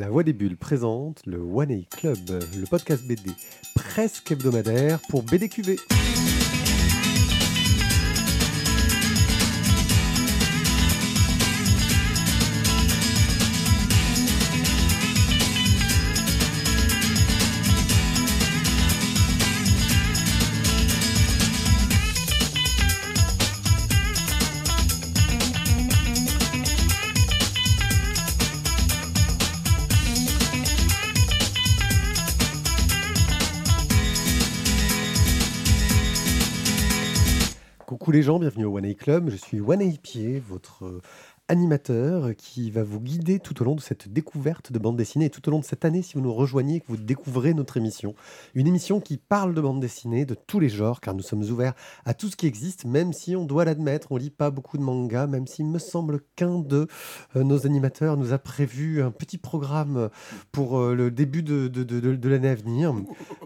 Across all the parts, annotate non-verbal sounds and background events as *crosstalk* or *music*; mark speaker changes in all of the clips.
Speaker 1: La Voix des Bulles présente le One A Club, le podcast BD presque hebdomadaire pour BDQV. Bienvenue au One A Club. Je suis One A Pied, votre euh, animateur qui va vous guider tout au long de cette découverte de bande dessinée et tout au long de cette année si vous nous rejoignez et que vous découvrez notre émission. Une émission qui parle de bande dessinée de tous les genres car nous sommes ouverts à tout ce qui existe même si on doit l'admettre, on lit pas beaucoup de mangas même s'il me semble qu'un de euh, nos animateurs nous a prévu un petit programme pour euh, le début de, de- de- de- l'année à venir.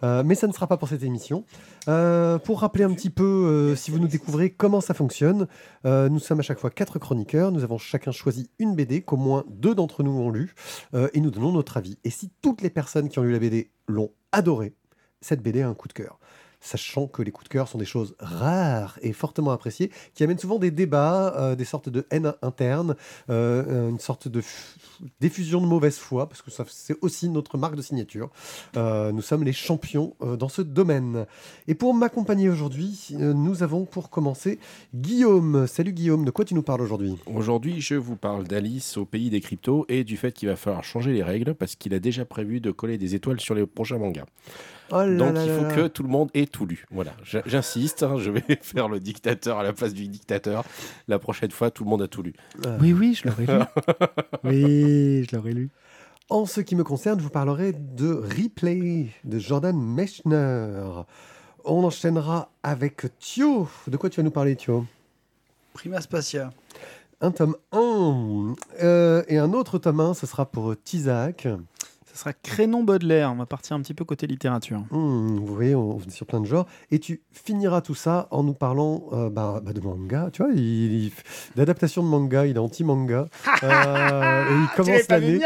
Speaker 1: Euh, mais ça ne sera pas pour cette émission. Pour rappeler un petit peu, si vous nous découvrez, comment ça fonctionne, nous sommes à chaque fois quatre chroniqueurs. Nous avons chacun choisi une BD qu'au moins deux d'entre nous ont lue euh, et nous donnons notre avis. Et si toutes les personnes qui ont lu la BD l'ont adorée, cette BD a un coup de cœur. Sachant que les coups de cœur sont des choses rares et fortement appréciées, qui amènent souvent des débats, euh, des sortes de haine interne, euh, une sorte de diffusion de mauvaise foi, parce que c'est aussi notre marque de signature. Euh, nous sommes les champions dans ce domaine. Et pour m'accompagner aujourd'hui, nous avons pour commencer Guillaume. Salut Guillaume, de quoi tu nous parles aujourd'hui?
Speaker 2: Aujourd'hui, je vous parle d'Alice au pays des cryptos et du fait qu'il va falloir changer les règles parce qu'il a déjà prévu de coller des étoiles sur les prochains mangas.
Speaker 1: Oh là
Speaker 2: Donc
Speaker 1: là
Speaker 2: il
Speaker 1: là
Speaker 2: faut
Speaker 1: là.
Speaker 2: que tout le monde ait tout lu. Voilà, j'insiste, hein, je vais *laughs* faire le dictateur à la place du dictateur. La prochaine fois, tout le monde a tout lu.
Speaker 1: Euh,
Speaker 3: Oui, oui, je l'aurais lu. *laughs* oui, je l'aurais lu.
Speaker 1: En ce qui me concerne, je vous parlerai de Replay de Jordan Mechner. On enchaînera avec Thio. De quoi tu vas nous parler, Thio?
Speaker 3: Prima Spacia.
Speaker 1: Un tome 1 euh, et un autre tome 1, ce sera pour Tizak.
Speaker 3: Ce sera Crénon Baudelaire. On va partir un petit peu côté littérature.
Speaker 1: Hmm, vous voyez, on, on est sur plein de genres. Et tu finiras tout ça en nous parlant euh, bah, bah, de manga. Tu vois, il, il- d'adaptation de manga, il est anti-manga. *laughs* Euh, et il commence l'année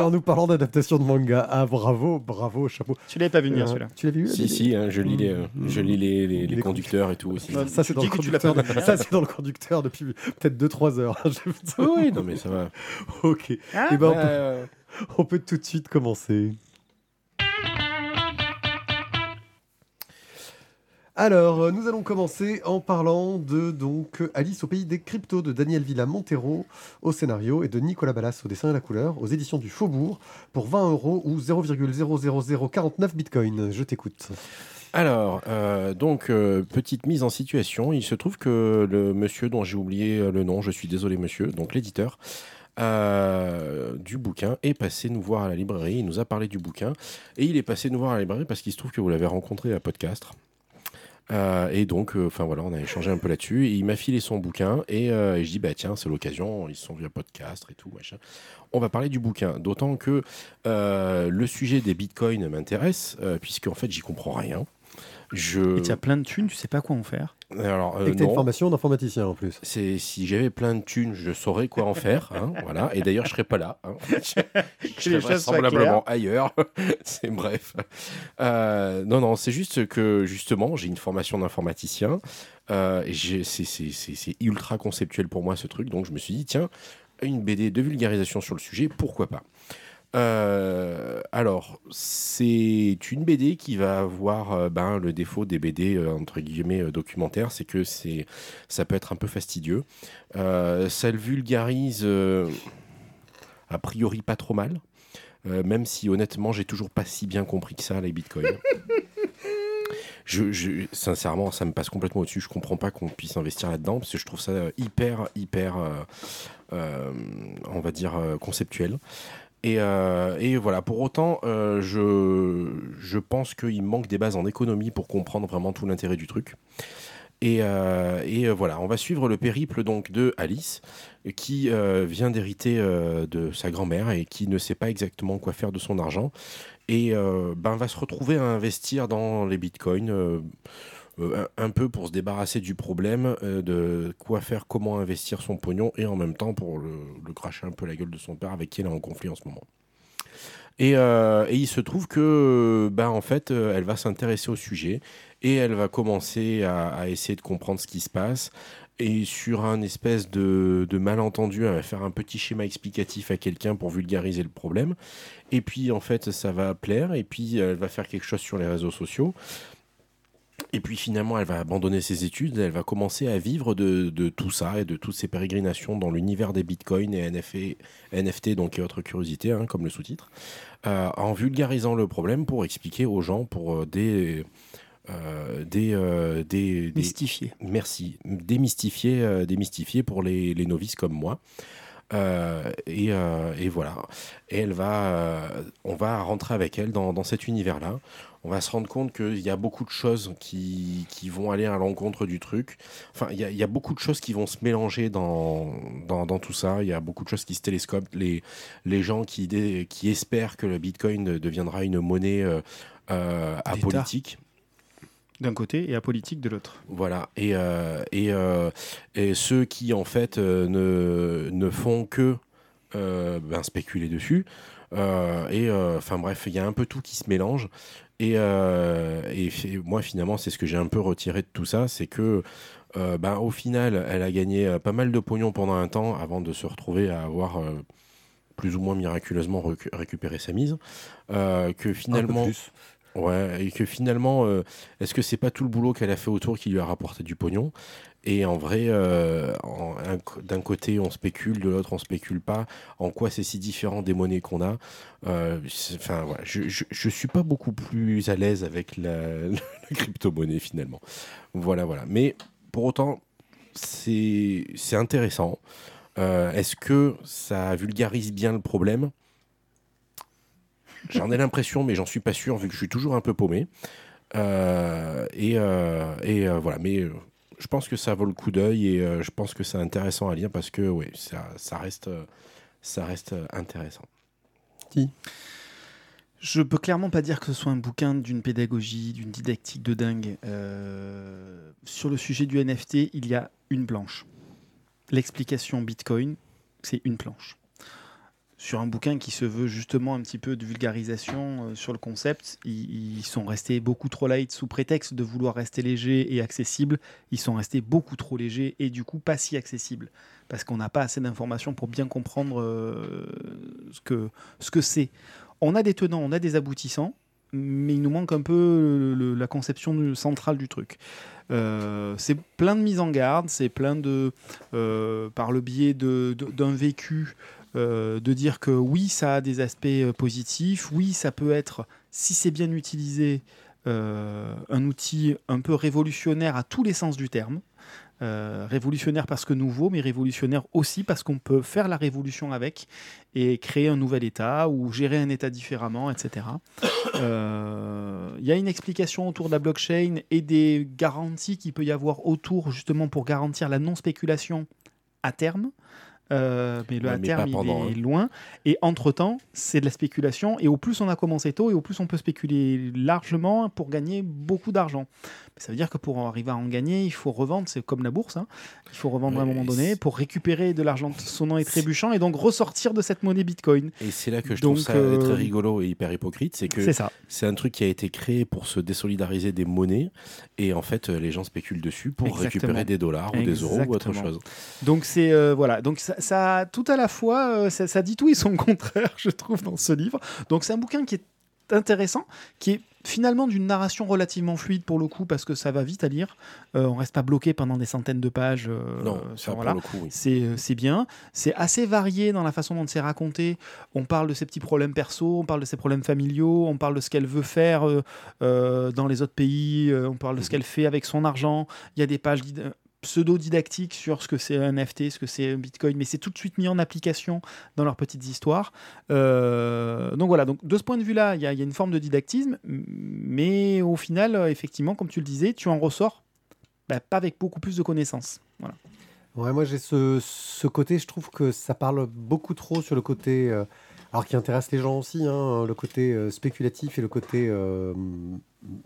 Speaker 1: en nous parlant d'adaptation de manga. Ah, bravo, bravo, chapeau.
Speaker 3: Tu l'avais pas vu venir
Speaker 1: Euh,
Speaker 3: celui-là.
Speaker 1: Tu l'as vu
Speaker 2: Si, si, hein, je lis les, euh, je lis les, les- conducteurs et tout aussi.
Speaker 1: Ça, c'est dans, le conducteur.
Speaker 3: vu.
Speaker 1: Ça, c'est dans le conducteur depuis peut-être 2-3 heures.
Speaker 2: Oui, oui, non mais ça va. *laughs*
Speaker 1: ok. Eh ben, on, peut. *laughs* on peut tout de suite commencer. Alors, euh, nous allons commencer en parlant de donc Alice au pays des cryptos de Daniel Villa Montero au scénario et de Nicolas Ballas au dessin et la couleur aux éditions du Faubourg pour 20 euros ou 0,00049 bitcoin. Je t'écoute.
Speaker 2: Alors, euh, donc, euh, petite mise en situation. Il se trouve que le monsieur dont j'ai oublié le nom, je suis désolé monsieur, donc l'éditeur euh, du bouquin est passé nous voir à la librairie. Il nous a parlé du bouquin et il est passé nous voir à la librairie parce qu'il se trouve que vous l'avez rencontré à Podcast. Euh, et donc, euh, enfin voilà, on a échangé un peu là-dessus. Et il m'a filé son bouquin et, je dis bah tiens, c'est l'occasion. Ils sont à podcast et tout machin. On va parler du bouquin, d'autant que le sujet des bitcoins m'intéresse puisque en fait j'y comprends rien. Je
Speaker 3: Et tu as plein de thunes, tu sais pas quoi en faire.
Speaker 2: alors euh,
Speaker 1: et que t'as une formation d'informaticien en plus.
Speaker 2: C'est si j'avais plein de thunes, je saurais quoi en faire. hein, *laughs* voilà. Et d'ailleurs, je serais pas là. hein. *laughs* je serais vraisemblablement ailleurs. *laughs* c'est bref. Euh, non, non, c'est juste que justement, j'ai une formation d'informaticien. Euh, c'est ultra conceptuel pour moi ce truc. Donc, je me suis dit, tiens, une BD de vulgarisation sur le sujet, pourquoi pas Euh, alors, c'est une BD qui va avoir euh, ben, le défaut des BD euh, entre guillemets documentaires, c'est que c'est ça peut être un peu fastidieux. Ça le vulgarise a priori pas trop mal, même si honnêtement j'ai toujours pas si bien compris que ça les bitcoins. *laughs* Je, sincèrement, ça me passe complètement au-dessus. Je comprends pas qu'on puisse investir là-dedans parce que je trouve ça hyper, hyper, on va dire, conceptuel. Et, euh, et voilà, pour autant, euh, je, pense qu'il manque des bases en économie pour comprendre vraiment tout l'intérêt du truc. Et, euh, voilà, on va suivre le périple donc de Alice, qui vient d'hériter de sa grand-mère et qui ne sait pas exactement quoi faire de son argent, et ben, va se retrouver à investir dans les bitcoins. Euh, euh, un, peu pour se débarrasser du problème euh, de quoi faire, comment investir son pognon et en même temps pour le, cracher un peu la gueule de son père avec qui elle est en conflit en ce moment. Et, et, il se trouve que, ben, en fait, elle va s'intéresser au sujet et elle va commencer à, à, essayer de comprendre ce qui se passe. Et sur un espèce de, de, malentendu, elle va faire un petit schéma explicatif à quelqu'un pour vulgariser le problème. Et puis, en fait, ça va plaire. Et puis, elle va faire quelque chose sur les réseaux sociaux. Et puis finalement, elle va abandonner ses études, elle va commencer à vivre de, de tout ça et de toutes ces pérégrinations dans l'univers des bitcoins et NFT, donc et autres curiosités, hein, comme le sous-titre, euh, en vulgarisant le problème pour expliquer aux gens, pour euh, des, euh, des, euh, des,
Speaker 3: Mystifier.
Speaker 2: Merci. Démystifier, démystifier pour les, les, novices comme moi. Euh, et, et, voilà. Et elle va, on va rentrer avec elle dans, dans cet univers-là. On va se rendre compte qu'il y a beaucoup de choses qui, qui vont aller à l'encontre du truc. Enfin, il y, a, il y, a, beaucoup de choses qui vont se mélanger dans, dans, dans, tout ça. Il y a beaucoup de choses qui se télescopent. Les, les gens qui, qui espèrent que le Bitcoin deviendra une monnaie euh, apolitique
Speaker 3: d'un côté et apolitique de l'autre.
Speaker 2: Voilà. Et, euh, et, euh, et, ceux qui, en fait, euh, ne, ne font que euh, ben, spéculer dessus. Euh, et enfin bref, il y a un peu tout qui se mélange. Et, et moi, finalement, c'est ce que j'ai un peu retiré de tout ça, c'est que ben, au final, elle a gagné pas mal de pognon pendant un temps avant de se retrouver à avoir plus ou moins miraculeusement récupéré sa mise. que finalement. Ouais, et que finalement, euh, est-ce que c'est pas tout le boulot qu'elle a fait autour qui lui a rapporté du pognon? Et en vrai, euh, d'un côté on spécule, de l'autre on spécule pas. En quoi c'est si différent des monnaies qu'on a? Euh, Enfin, voilà, je, je, suis pas beaucoup plus à l'aise avec la, *laughs* crypto-monnaie finalement. Voilà, voilà. Mais pour autant, c'est intéressant. Est-ce que ça vulgarise bien le problème? J'en ai l'impression, mais j'en suis pas sûr, vu que je suis toujours un peu paumé. Euh, et, euh, et euh, voilà, mais je pense que ça vaut le coup d'œil et je pense que c'est intéressant à lire parce que oui, ça, ça, reste, ça reste intéressant.
Speaker 3: Qui je peux clairement pas dire que ce soit un bouquin d'une pédagogie, d'une didactique de dingue. Euh, sur le sujet du NFT, il y a une planche. L'explication Bitcoin, c'est une planche sur un bouquin qui se veut justement un petit peu de vulgarisation euh, sur le concept. Ils, sont restés beaucoup trop light sous prétexte de vouloir rester légers et accessibles. Ils sont restés beaucoup trop légers et du coup pas si accessibles parce qu'on n'a pas assez d'informations pour bien comprendre euh, ce que ce que c'est. On a des tenants, on a des aboutissants, mais il nous manque un peu la conception centrale du truc. Euh, c'est plein de mises en garde, c'est plein de, par le biais d'un vécu, euh, de dire que oui, ça a des aspects euh, positifs, oui, ça peut être, si c'est bien utilisé, euh, un outil un peu révolutionnaire à tous les sens du terme. Révolutionnaire parce que nouveau, mais révolutionnaire aussi parce qu'on peut faire la révolution avec et créer un nouvel État ou gérer un État différemment, etc. Il y a une explication autour de la blockchain et des garanties qu'il peut y avoir autour justement pour garantir la non-spéculation à terme. Euh, mais le ouais, à terme, il est hein. loin. Et entre-temps, c'est de la spéculation. Et au plus on a commencé tôt, et au plus on peut spéculer largement pour gagner beaucoup d'argent. Ça veut dire que pour arriver à en gagner, il faut revendre. C'est comme la bourse. Hein. Il faut revendre ouais, à un moment donné pour récupérer de l'argent sonnant et trébuchant et donc ressortir de cette monnaie Bitcoin.
Speaker 2: Et c'est là que je donc, trouve ça euh... très rigolo et hyper hypocrite. C'est que c'est un truc qui a été créé pour se désolidariser des monnaies. Et en fait, les gens spéculent dessus pour Exactement. récupérer des dollars ou Exactement. des euros ou autre chose.
Speaker 3: Donc, c'est. Euh, voilà. Donc, ça, ça, tout à la fois, euh, ça, ça, dit tout et son *laughs* contraire, je trouve, dans ce livre. Donc c'est un bouquin qui est intéressant, qui est finalement d'une narration relativement fluide pour le coup, parce que ça va vite à lire. Euh, on reste pas bloqué pendant des centaines de pages. Euh,
Speaker 2: non, ça, voilà. oui.
Speaker 3: c'est bien. C'est assez varié dans la façon dont c'est raconté. On parle de ses petits problèmes perso, on parle de ses problèmes familiaux, on parle de ce qu'elle veut faire euh, dans les autres pays, on parle de ce qu'elle fait avec son argent. Il y a des pages pseudo-didactique sur ce que c'est un NFT, ce que c'est un Bitcoin, mais c'est tout de suite mis en application dans leurs petites histoires. Euh, donc voilà, donc de ce point de vue-là, il y, a une forme de didactisme, mais au final, effectivement, comme tu le disais, tu en ressors bah, pas avec beaucoup plus de connaissances. Voilà.
Speaker 1: Ouais, moi j'ai ce, côté, je trouve que ça parle beaucoup trop sur le côté, euh, alors qui intéresse les gens aussi, hein, le côté euh, spéculatif et le côté euh,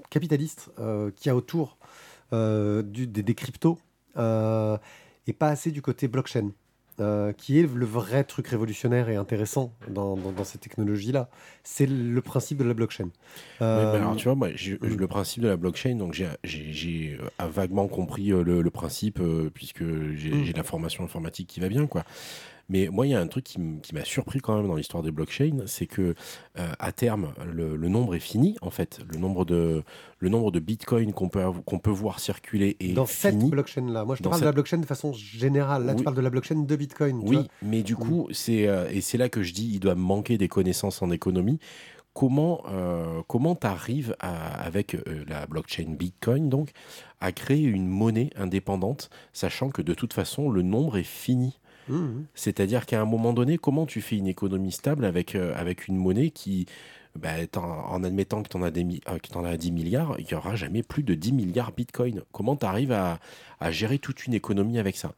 Speaker 1: capitaliste qu'il y a autour des, cryptos euh, et pas assez du côté blockchain. euh, qui est le vrai truc révolutionnaire et intéressant dans, dans, dans ces technologies-là. C'est le principe de la blockchain.
Speaker 2: Oui, mais alors,
Speaker 1: Euh,
Speaker 2: tu vois, moi,
Speaker 1: mm.
Speaker 2: le principe de la blockchain, donc j'ai- euh, vaguement compris euh, le, le principe, euh, puisque j'ai
Speaker 1: Mm.
Speaker 2: la formation informatique qui va bien, quoi. Mais moi, il y a un truc qui m'a surpris quand même dans l'histoire des blockchains, c'est que euh, à terme, le, le nombre est fini, en fait. Le nombre de, le nombre de bitcoins qu'on peut, qu'on peut voir circuler est
Speaker 1: dans cette
Speaker 2: fini.
Speaker 1: blockchain-là. Moi, je te
Speaker 2: Dans
Speaker 1: parle de la blockchain de façon générale. Là,
Speaker 2: Oui.
Speaker 1: tu parles de la blockchain de Bitcoin. tu
Speaker 2: Oui,
Speaker 1: vois.
Speaker 2: mais du coup, c'est euh, et c'est là que je dis, il doit manquer des connaissances en économie. Comment euh, comment t'arrives avec euh, la blockchain Bitcoin donc à créer une monnaie indépendante, sachant que de toute façon le nombre est fini?
Speaker 1: Mhm.
Speaker 2: C'est-à-dire qu'à un moment donné, comment tu fais une économie stable avec euh, avec une monnaie qui bah, en admettant que tu en, as des euh, que as 10 milliards, il n'y aura jamais plus de 10 milliards Bitcoin. Comment tu arrives à, à gérer toute une économie avec ça?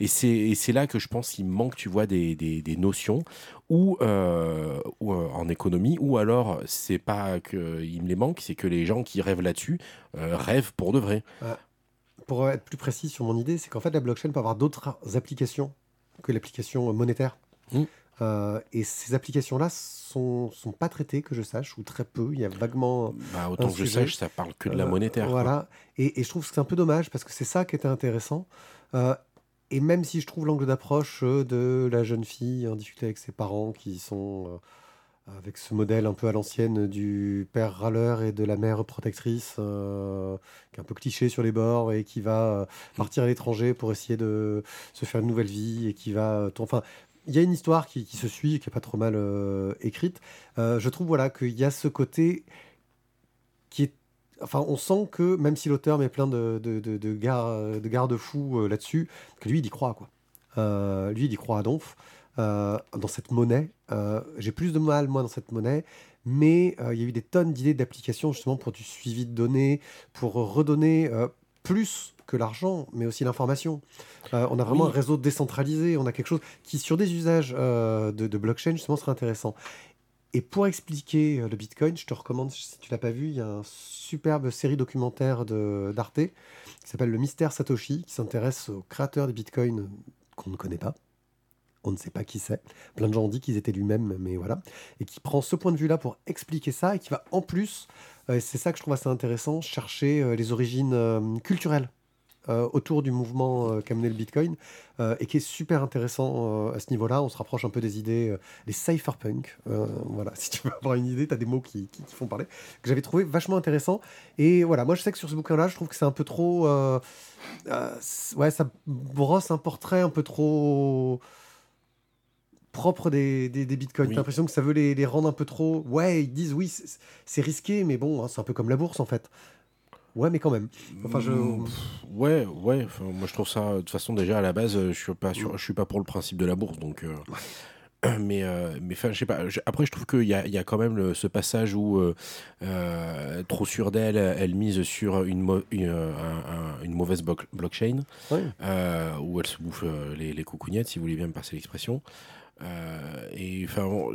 Speaker 2: Et c'est, là que je pense qu'il manque, tu vois, des, des, des notions ou, euh, ou, en économie, ou alors c'est pas qu'il me les manque, c'est que les gens qui rêvent là-dessus rêvent pour de vrai.
Speaker 1: Pour être plus précis sur mon idée, c'est qu'en fait, la blockchain peut avoir d'autres applications que l'application monétaire.
Speaker 2: Mm.
Speaker 1: Euh, et ces applications-là sont, sont pas traitées, que je sache, ou très peu. Il y a vaguement.
Speaker 2: Bah, autant que je sache, ça parle que de la
Speaker 1: Euh,
Speaker 2: monétaire.
Speaker 1: Voilà. Et, et je trouve que c'est un peu dommage parce que c'est ça qui était intéressant. Euh, et même si je trouve l'angle d'approche de la jeune fille en difficulté avec ses parents qui sont avec ce modèle un peu à l'ancienne du père râleur et de la mère protectrice euh, qui est un peu cliché sur les bords et qui va euh, partir à l'étranger pour essayer de se faire une nouvelle vie et qui va euh, enfin il y a une histoire qui, se suit et qui est pas trop mal écrite je trouve voilà qu'il y a ce côté qui est Enfin, on sent que même si l'auteur met plein de, de, gar- de garde-fous là-dessus, que lui, il y croit, quoi. Lui, il y croit à donf euh, dans cette monnaie. Euh, J'ai plus de mal, moi, dans cette monnaie, mais euh, il y a eu des tonnes d'idées d'applications, justement, pour du suivi de données, pour redonner plus que l'argent, mais aussi l'information. Euh, on a vraiment
Speaker 2: Oui.
Speaker 1: un réseau décentralisé, on a quelque chose qui, sur des usages euh, de, de blockchain, justement, serait intéressant. Et pour expliquer euh, le Bitcoin, je te recommande, si tu l'as pas vu, il y a une superbe série documentaire d'Arte qui s'appelle Le Mystère Satoshi, qui s'intéresse au créateur des Bitcoin qu'on ne connaît pas. On ne sait pas qui c'est. Plein de gens ont dit qu'ils étaient lui-même, mais voilà. Et qui prend ce point de vue-là pour expliquer ça et qui va en plus, euh, c'est ça que je trouve assez intéressant, chercher euh, les origines euh, culturelles autour du mouvement qu'a mené le Bitcoin et qui est super intéressant à ce niveau-là. On se rapproche un peu des idées, les cypherpunk. Voilà, *laughs* si tu veux avoir une idée, tu as des mots qui, qui- qui font parler, que j'avais trouvé vachement intéressant. Et voilà, moi je sais que sur ce bouquin-là, je trouve que c'est un peu trop. ouais, ça brosse un portrait un peu trop propre des, des, des bitcoins.
Speaker 2: Oui.
Speaker 1: T'as l'impression que ça veut les, les rendre un peu trop. Ouais, ils disent oui, c'est risqué, mais bon, hein, c'est un peu comme la bourse en fait. Ouais, mais quand même. Enfin, je-
Speaker 2: Mm, Ouais, ouais. enfin, moi, je trouve ça. De toute façon, déjà à la base, je suis pas sûr, je suis pas pour le principe de la bourse, donc. euh, *clears throat* Mais, euh, mais enfin, je sais pas. je- après, je trouve qu'il y a, il y a quand même le- ce passage où, euh, euh, trop sûre d'elle, elle mise sur une, une, un- un- une mauvaise bloc- blockchain, euh, où elle se bouffe les, les coucougnettes, si vous voulez bien me passer l'expression. Euh, et enfin, bon,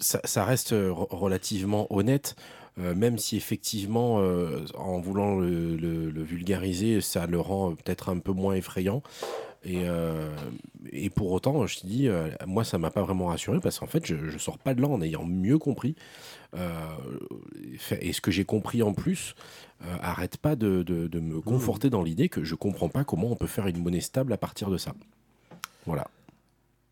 Speaker 2: ça, ça reste euh, re- relativement honnête. euh, même si effectivement, euh, en voulant le, le- le vulgariser, ça le rend peut-être un peu moins effrayant. Et, euh, et pour autant, je te dis, moi, ça m'a pas vraiment rassuré parce qu'en fait, je, je sors pas de là en ayant mieux compris. Et ce que j'ai compris en plus, arrête pas de, de- de me conforter dans l'idée que je comprends pas comment on peut faire une monnaie stable à partir de ça. Voilà.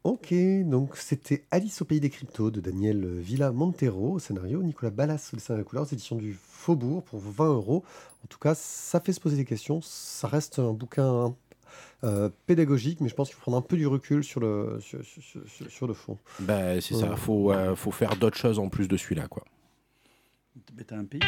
Speaker 1: Ok, donc c'était Alice au pays des cryptos de Daniel Villa Montero au scénario, Nicolas Ballas au dessin à la couleur, aux éditions du Faubourg pour 20 euros. En tout cas, ça fait se poser des questions. Ça reste un bouquin euh, pédagogique, mais je pense qu'il faut prendre un peu du recul sur le, sur, sur- sur- sur le fond.
Speaker 2: Bah, c'est ça.
Speaker 1: Ouais.
Speaker 2: Faut, euh, faut faire d'autres choses en plus de celui-là, quoi.
Speaker 3: Mais t'as un pays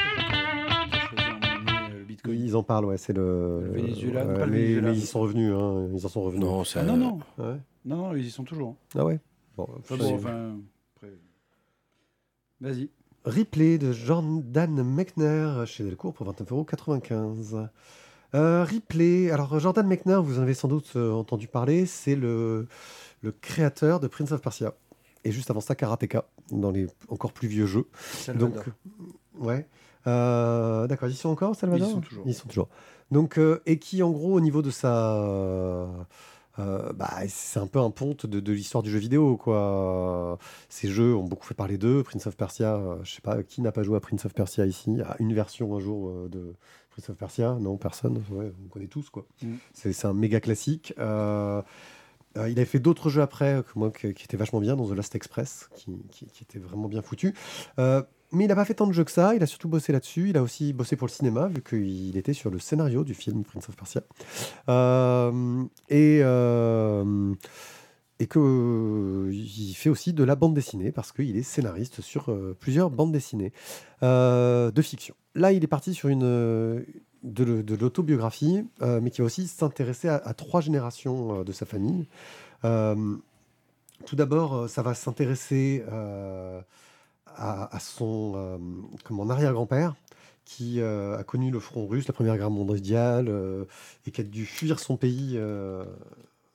Speaker 3: Bitcoin.
Speaker 1: Ils en parlent, ouais, c'est le.
Speaker 3: Le Venezuela,
Speaker 1: ouais,
Speaker 3: pas le
Speaker 1: mais,
Speaker 3: Venezuela.
Speaker 1: mais ils sont revenus, hein, ils en sont revenus.
Speaker 2: Non, ça.
Speaker 3: Ah non, non,
Speaker 1: Ouais.
Speaker 3: non, non, ils y sont toujours.
Speaker 1: Ah ouais Bon,
Speaker 3: Enfin,
Speaker 1: je-
Speaker 3: bon, enfin, après. Vas-y.
Speaker 1: Replay de Jordan Mechner chez Delcourt pour 29,95€. Euh, Replay, alors Jordan Mechner, vous en avez sans doute euh, entendu parler, c'est le, le créateur de Prince of Persia. Et juste avant ça, Karateka, dans les encore plus vieux jeux.
Speaker 3: Salvador.
Speaker 1: Donc, ouais. Euh, D'accord, ils sont encore, Salvador
Speaker 3: Ils sont toujours.
Speaker 1: Ils sont toujours. Donc, euh, et qui, en gros, au niveau de sa, euh, bah, c'est un peu un ponte de, de l'histoire du jeu vidéo, quoi. Ces jeux ont beaucoup fait parler d'eux. Prince of Persia, euh, je sais pas, qui n'a pas joué à Prince of Persia ici? A une version un jour euh, de Prince of Persia? Non, personne. Ouais, on connaît tous, quoi.
Speaker 3: Mm.
Speaker 1: C'est un méga classique. Il avait fait d'autres jeux après, que moi, que- qui étaient vachement bien, dans The Last Express, qui, qui, qui était vraiment bien foutu. Mais il n'a pas fait tant de jeux que ça, il a surtout bossé là-dessus. Il a aussi bossé pour le cinéma, vu qu'il était sur le scénario du film Prince of Persia. Euh, et, euh, et que euh, fait aussi de la bande dessinée, parce qu'il est scénariste sur euh, plusieurs bandes dessinées de fiction. Là, il est parti sur une, de, l'autobiographie, mais qui va aussi s'intéresser à, trois générations de sa famille. Tout d'abord, ça va s'intéresser à, à son euh, comment, arrière-grand-père, qui euh, a connu le front russe, la Première Guerre mondiale, euh, et qui a dû fuir son pays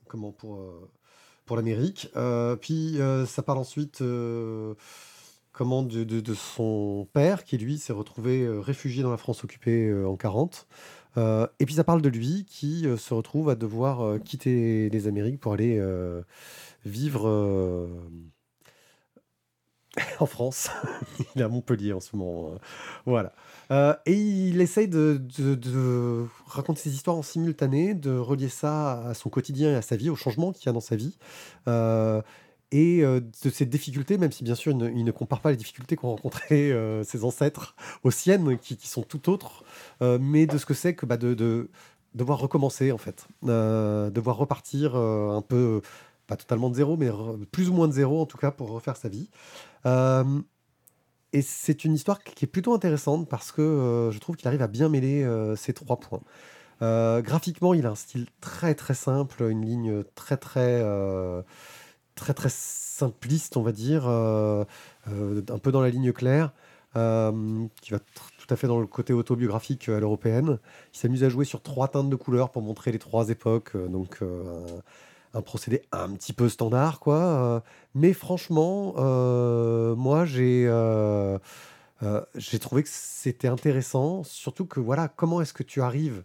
Speaker 1: comment, pour, pour l'Amérique. Puis ça parle ensuite comment, de, son père, qui lui s'est retrouvé réfugié dans la France occupée en 40. Euh, et puis ça parle de lui qui se retrouve à devoir quitter les Amériques pour aller vivre *laughs* en France. il est à Montpellier en ce moment. euh, voilà. Euh, et il essaye de, raconter ses histoires en simultané, de relier ça à son quotidien et à sa vie, au changement qu'il y a dans sa vie. Euh, et de ces difficultés, même si bien sûr il ne, compare pas les difficultés qu'ont rencontrées ses ancêtres aux siennes, qui, sont tout autres, mais de ce que c'est que bah, de, de devoir recommencer en fait, devoir repartir un peu, totalement de zéro, mais plus ou moins de zéro en tout cas pour refaire sa vie. Euh, et c'est une histoire qui est plutôt intéressante parce que euh, je trouve qu'il arrive à bien mêler euh, ces trois points. Graphiquement, il a un style très très simple, une ligne très très très très simpliste, on va dire, un peu dans la ligne claire, qui va tout à fait dans le côté autobiographique à l'européenne. Il s'amuse à jouer sur trois teintes de couleurs pour montrer les trois époques, donc un, procédé un petit peu standard, quoi. euh, mais franchement, euh, moi j'ai euh, j'ai trouvé que c'était intéressant, surtout que voilà, comment est-ce que tu arrives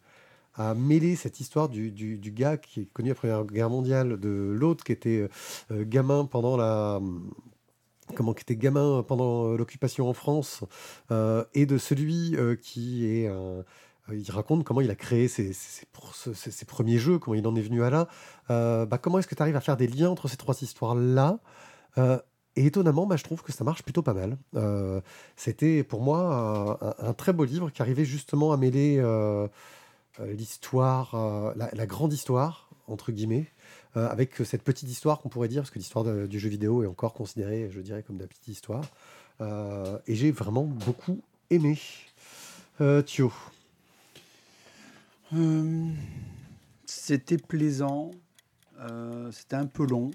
Speaker 1: à mêler cette histoire du, du- gars qui est connu après la Guerre mondiale, de l'autre qui était gamin pendant la comment qui était gamin pendant l'occupation en France, et de celui qui est un- il raconte comment il a créé ses, ses- ses pr- ses- ses premiers jeux, comment il en est venu à là. Euh, bah, comment est-ce que tu arrives à faire des liens entre ces trois histoires-là? Euh, Et étonnamment, bah, je trouve que ça marche plutôt pas mal. Euh, C'était pour moi un, très beau livre qui arrivait justement à mêler euh, euh, l'histoire, euh, la, la grande histoire, entre guillemets, euh, avec cette petite histoire qu'on pourrait dire, parce que l'histoire du jeu vidéo est encore considérée, je dirais, comme de la petite histoire. Euh, et j'ai vraiment beaucoup aimé. Euh, Thio.
Speaker 4: Euh, C'était plaisant. Euh, C'était un peu long,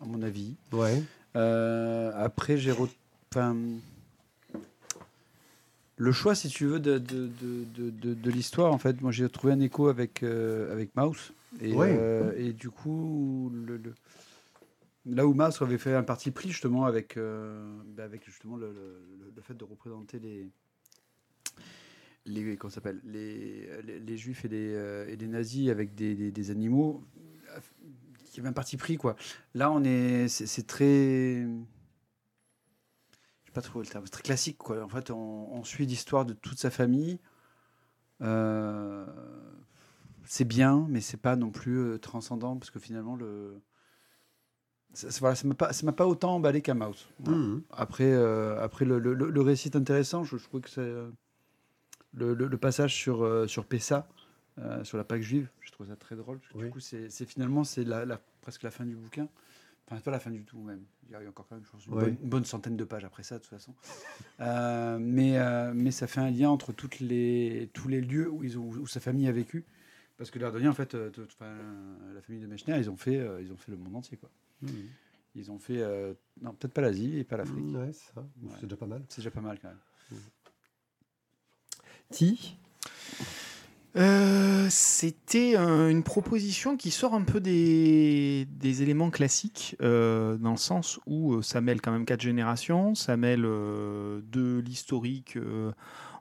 Speaker 4: à mon avis.
Speaker 1: Ouais.
Speaker 4: Euh, après, j'ai. re- enfin, le choix, si tu veux, de, de, de, de- de- l'histoire, en fait, moi j'ai trouvé un écho avec, euh, avec Mouse. Et,
Speaker 1: Ouais.
Speaker 4: euh, et du coup, le, le- là où Mouse avait fait un parti pris, justement, avec, euh, bah, avec justement le, le- le fait de représenter les. Les, comment s'appelle les, les, les juifs et les, euh, et les nazis avec des, des, des animaux, il y avait un parti pris, quoi. Là, on est, c'est très, je sais pas trop le terme, c'est très classique, quoi. En fait, on, on suit l'histoire de toute sa famille. Euh, c'est bien, mais c'est pas non plus euh, transcendant parce que finalement le, ça, voilà, ça m'a pas, ça m'a pas autant emballé qu'un mouse. Voilà.
Speaker 1: Mhm.
Speaker 4: Après, euh, après le, le- le- récit est intéressant. Je, je trouve que c'est euh, le, le- le passage sur, euh, sur Pessa, euh, sur la Pâque juive. Je trouve ça très drôle.
Speaker 1: Oui.
Speaker 4: Du coup, c'est finalement c'est la, la- presque la fin du bouquin. Enfin, pas la fin du tout même. Il y a encore quand même, je pense, une,
Speaker 1: Ouais.
Speaker 4: bonne, centaine de pages après ça, de toute façon. Euh, mais, euh, mais ça fait un lien entre toutes les, tous les lieux où, ils ont, où sa famille a vécu. Parce que l'air de rien, en fait, euh, tout- enfin, la famille de Mechner, ils ont fait, ils ont fait le monde entier, quoi. Ils ont fait, non, peut-être pas l'Asie et pas l'Afrique.
Speaker 1: Ouais, c'est ça.
Speaker 4: Ouais.
Speaker 1: C'est déjà pas mal.
Speaker 4: C'est déjà pas mal quand même.
Speaker 3: Euh, C'était un- une proposition qui sort un peu des, éléments classiques, euh, dans le sens où euh, ça mêle quand même quatre générations, ça mêle de l'historique,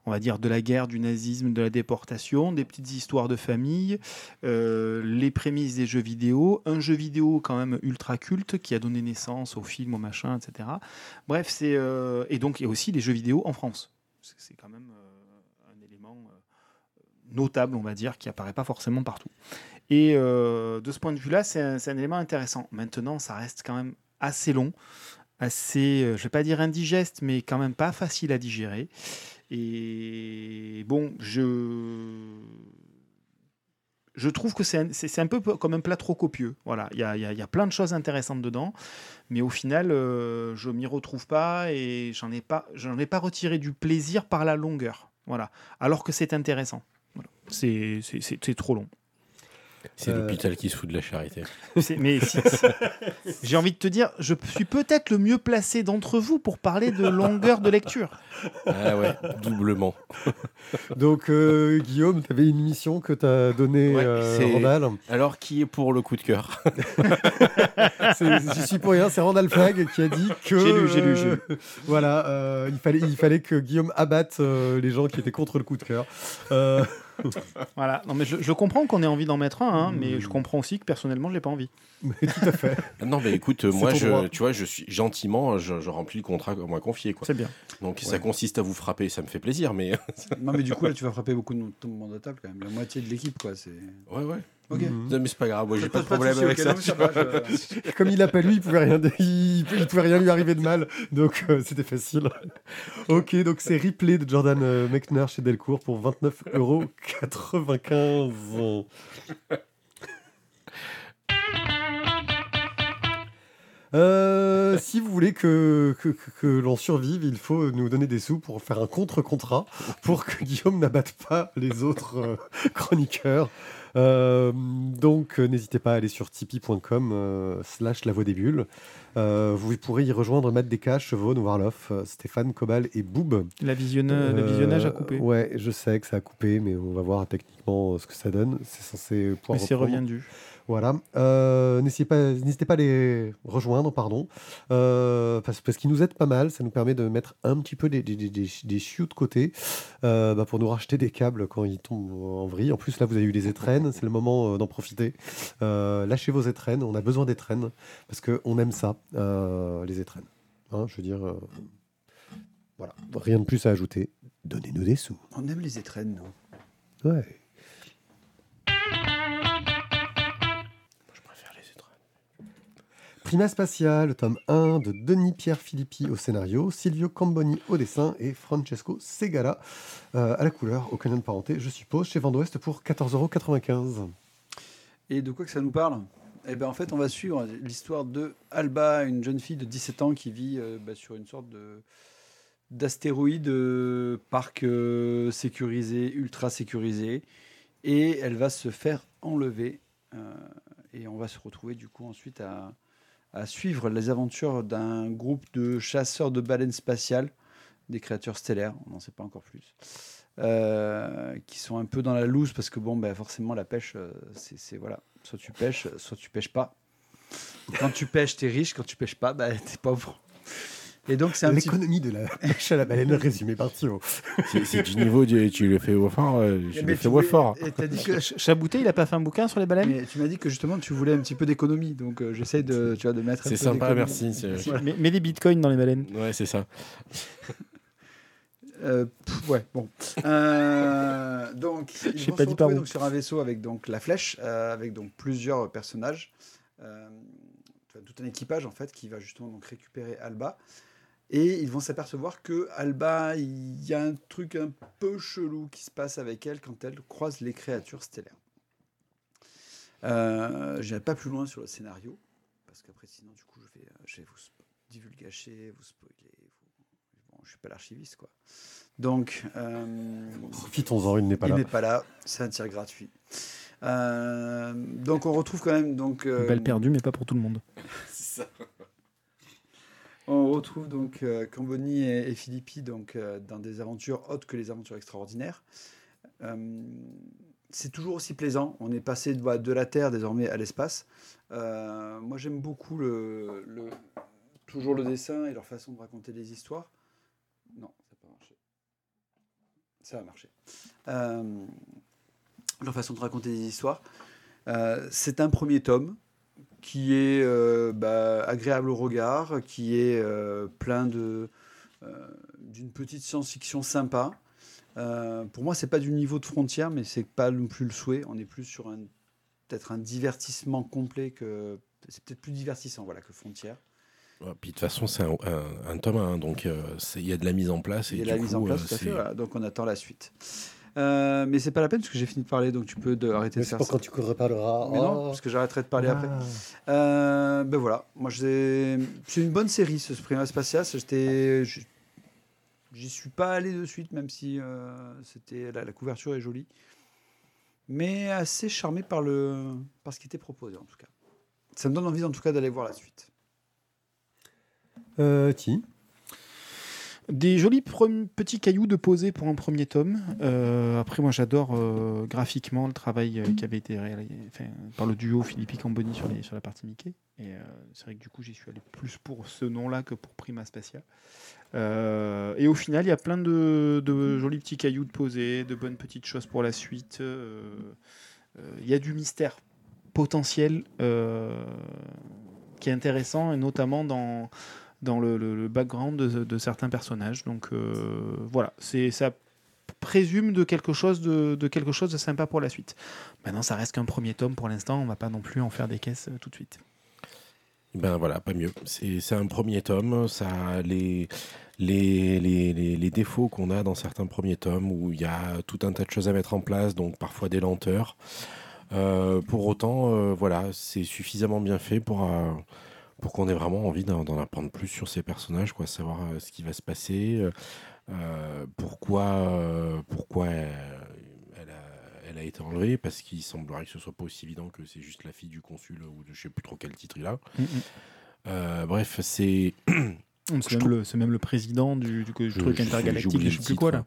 Speaker 3: on va dire, de la guerre, du nazisme, de la déportation, des petites histoires de famille, les prémices des jeux vidéo, un jeu vidéo quand même ultra culte qui a donné naissance au film, au machin, etc. Bref, c'est et donc il y a aussi les jeux vidéo en France. C'est quand même euh, un élément euh, notable, on va dire, qui apparaît pas forcément partout. Et euh, de ce point de vue-là, c'est un, élément intéressant. Maintenant, ça reste quand même assez long, assez, euh, je vais pas dire indigeste, mais quand même pas facile à digérer. Et bon, je je trouve que c'est un, un peu comme un plat trop copieux. Voilà, il y a, y a- y a plein de choses intéressantes dedans, mais au final, euh, je m'y retrouve pas et j'en ai ai pas retiré du plaisir par la longueur. Voilà, alors que c'est intéressant. Voilà. C'est, trop long.
Speaker 2: C'est
Speaker 1: Euh,
Speaker 2: l'hôpital qui se fout de la charité. *laughs*
Speaker 3: Mais si- si- j'ai envie de te dire, je suis peut-être le mieux placé d'entre vous pour parler de longueur de lecture.
Speaker 2: Ah ouais, doublement. *laughs*
Speaker 1: Donc, euh, Guillaume, tu avais une mission que tu as donnée
Speaker 2: Ouais,
Speaker 1: euh, Randall.
Speaker 2: Alors, qui est pour le coup de cœur *laughs*
Speaker 1: C'est- J'y suis pour rien, c'est Randall Flag qui a dit que.
Speaker 3: J'ai lu, j'ai lu, j'ai
Speaker 1: euh, voilà, euh, il, fallait, il fallait que Guillaume abatte euh, les gens qui étaient contre le coup de cœur. *laughs*
Speaker 3: Voilà. Non, mais je, je comprends qu'on ait envie d'en mettre un, hein, mais je comprends aussi que personnellement, je n'ai pas envie. *laughs*
Speaker 1: mais tout à fait. *laughs*
Speaker 2: Non, mais écoute, moi, je,
Speaker 1: droit.
Speaker 2: tu vois, je suis gentiment, je, je remplis le contrat qu'on m'a confié. Quoi.
Speaker 3: C'est bien.
Speaker 2: Donc, ça consiste à vous frapper, ça me fait plaisir, mais
Speaker 4: Non, mais du coup, là, tu vas frapper beaucoup de monde à table quand même. La moitié de l'équipe, quoi. C'est.
Speaker 2: ouais, ouais.
Speaker 4: Ok.
Speaker 1: Mhm.
Speaker 2: Non, mais c'est pas grave, moi, j'ai pas de
Speaker 4: Pas de
Speaker 2: problème avec ça.
Speaker 4: non, mais ça va, je- *laughs*
Speaker 1: Comme il l'a pas lu, il pouvait rien, il, il pouvait rien lui arriver de mal, donc euh, c'était facile. ok, donc c'est replay de Jordan euh, Mechner chez Delcourt pour 29,95€. Euh, si vous voulez que, que, que- que l'on survive, il faut nous donner des sous pour faire un contre-contrat pour que Guillaume n'abatte pas les autres euh, chroniqueurs. Euh, donc euh, n'hésitez pas à aller sur tipeee.com euh, slash la voix des bulles. Euh, vous pourrez y rejoindre Matt Descaches, Vaughan, Warloff, Stéphane, Cobal et Boob.
Speaker 3: La visionne- le visionnage a coupé.
Speaker 1: Ouais, je sais que ça a coupé, mais on va voir techniquement ce que ça donne. C'est censé pouvoir
Speaker 3: mais c'est
Speaker 1: reprendre.
Speaker 3: revient du.
Speaker 1: Voilà. Euh, N'hésitez pas, n'hésitez pas à les rejoindre, pardon, euh, parce, parce qu'ils nous aident pas mal. Ça nous permet de mettre un petit peu des, des, des, des, chiots de côté euh, bah, pour nous racheter des câbles quand ils tombent en vrille. En plus, là, vous avez eu les étrennes. C'est le moment euh, d'en profiter. Euh, lâchez vos étrennes. On a besoin d'étrennes parce qu'on aime ça, les étrennes. Hein, je veux dire, voilà. Rien de plus à ajouter. Donnez-nous des sous.
Speaker 4: On aime les étrennes, nous.
Speaker 1: Ouais. Prima Spatial, tome 1 de Denis Pierre Filippi au scénario, Silvio Camboni au dessin et Francesco Segala euh, à la couleur, au canon de parenté, je suppose, chez Vendouest pour 14,95€.
Speaker 4: Et de quoi que ça nous parle? Eh ben en fait, on va suivre l'histoire de Alba, une jeune fille de 17 ans qui vit euh, bah, sur une sorte de d'astéroïde euh, parc sécurisé, ultra sécurisé, et elle va se faire enlever. et on va se retrouver du coup ensuite à, à suivre les aventures d'un groupe de chasseurs de baleines spatiales, des créatures stellaires, on n'en sait pas encore plus. euh, qui sont un peu dans la loose parce que bon ben forcément la pêche euh, c'est voilà soit tu pêches soit tu pêches pas quand tu pêches t'es riche quand tu pêches pas bah, t'es pauvre et donc c'est un petit
Speaker 1: L'économie de la pêche à la baleine résumée par Thio.
Speaker 2: C'est du niveau, du, tu le fais au fort, euh, je le
Speaker 4: tu
Speaker 2: fais au fort.
Speaker 4: et t'as dit que
Speaker 3: Ch- Chabouté, il a pas fait un bouquin sur les baleines
Speaker 4: mais tu m'as dit que justement tu voulais un petit peu d'économie donc euh, j'essaie de tu vois de mettre un
Speaker 2: C'est
Speaker 4: peu
Speaker 2: sympa,
Speaker 4: d'économie.
Speaker 2: merci. c'est-
Speaker 4: Voilà.
Speaker 3: mets, mets des bitcoins dans les baleines.
Speaker 2: Ouais, c'est ça. *laughs*
Speaker 4: Euh, pff, ouais, bon. Euh, donc, *laughs* ils vont
Speaker 3: pas
Speaker 4: se
Speaker 3: dit par
Speaker 4: donc, sur un vaisseau avec donc la flèche, euh, avec donc plusieurs personnages, euh, tout un équipage en fait qui va justement donc récupérer Alba. Et ils vont s'apercevoir que Alba, il y a un truc un peu chelou qui se passe avec elle quand elle croise les créatures stellaires. Euh, je n'irai pas plus loin sur le scénario, parce qu'après sinon du coup je vais, euh, je vais vous divulgacher, vous spoiler. vous- Bon, je suis pas l'archiviste quoi. Donc, euh,
Speaker 1: Profitons-en, il n'est pas
Speaker 4: il
Speaker 1: là.
Speaker 4: n'est pas là, c'est un tir gratuit. Euh, donc on retrouve quand même donc euh,
Speaker 3: Balle perdue, mais pas pour tout le monde. *laughs*
Speaker 2: C'est ça.
Speaker 4: On retrouve donc euh, Camboni et, Philippi donc euh, dans des aventures autres que les aventures extraordinaires. Euh, c'est toujours aussi plaisant. On est passé de, bah, de la Terre désormais à l'espace. Euh, moi j'aime beaucoup toujours le dessin et leur façon de raconter des histoires. Non, ça n'a pas marché. Ça va marcher. Euh, leur façon de raconter des histoires. C'est un premier tome qui est euh, bah, agréable au regard, qui est euh, plein de euh, d'une petite science-fiction sympa. Pour moi, c'est pas du niveau de frontière, mais c'est pas non plus le souhait. On est plus sur un peut-être un divertissement complet que c'est peut-être plus divertissant, voilà, que frontière.
Speaker 2: Ouais, Puis de toute façon, c'est un, un- un tome 1, donc il y a de la mise en place. Et
Speaker 4: Il y a
Speaker 2: du
Speaker 4: la mise en
Speaker 2: coup,
Speaker 4: place, tout à fait. voilà. Donc on attend la suite. Euh, mais c'est pas la peine parce que j'ai fini de parler, donc tu peux de- arrêter
Speaker 1: Mais
Speaker 4: de
Speaker 1: c'est
Speaker 4: faire
Speaker 1: pour
Speaker 4: ça.
Speaker 1: quand tu reparleras.
Speaker 4: Mais non,
Speaker 1: Oh.
Speaker 4: parce que j'arrêterai de parler après.
Speaker 1: Ah.
Speaker 4: Euh, ben voilà, moi c'est une bonne série ce. J'étais, j'- j'y suis pas allé de suite, même si euh, c'était la, la couverture est jolie, mais assez charmé par le par ce qui était proposé en tout cas. Ça me donne envie en tout cas d'aller voir la suite.
Speaker 1: Euh, Ti.
Speaker 3: Des jolis petits cailloux de poser pour un premier tome. Euh, après, moi, j'adore euh, graphiquement le travail euh, qui avait été réalisé par le duo Philippi Camboni sur, la partie Mickey. C'est vrai que du coup, j'y suis allé plus pour ce nom-là que pour Prima Spacia. Et au final, il y a plein de, de jolis petits cailloux de poser, de bonnes petites choses pour la suite. Il y a du mystère potentiel qui est intéressant, et notamment dans dans le, background de, certains personnages. Donc euh, voilà, ça présume de quelque chose de, quelque chose de sympa pour la suite. Maintenant, ça reste qu'un premier tome pour l'instant. On va pas non plus en faire des caisses euh, tout de suite.
Speaker 2: Ben voilà, pas mieux. C'est un premier tome. Ça les, les, défauts qu'on a dans certains premiers tomes où il y a tout un tas de choses à mettre en place, donc parfois des lenteurs. Euh, pour autant, voilà, c'est suffisamment bien fait pour, pour qu'on ait vraiment envie d'en apprendre plus sur ces personnages, quoi, savoir euh, ce qui va se passer, euh, euh, pourquoi, pourquoi elle, a, été enlevée, parce qu'il semblerait que ce soit pas aussi évident que c'est juste la fille du consul ou de je sais plus trop quel titre il a. Euh, bref, c'est *clears throat*
Speaker 3: C'est même,
Speaker 2: trouve-
Speaker 3: même le président du, du truc
Speaker 2: Je-
Speaker 3: intergalactique, je sais plus quoi là.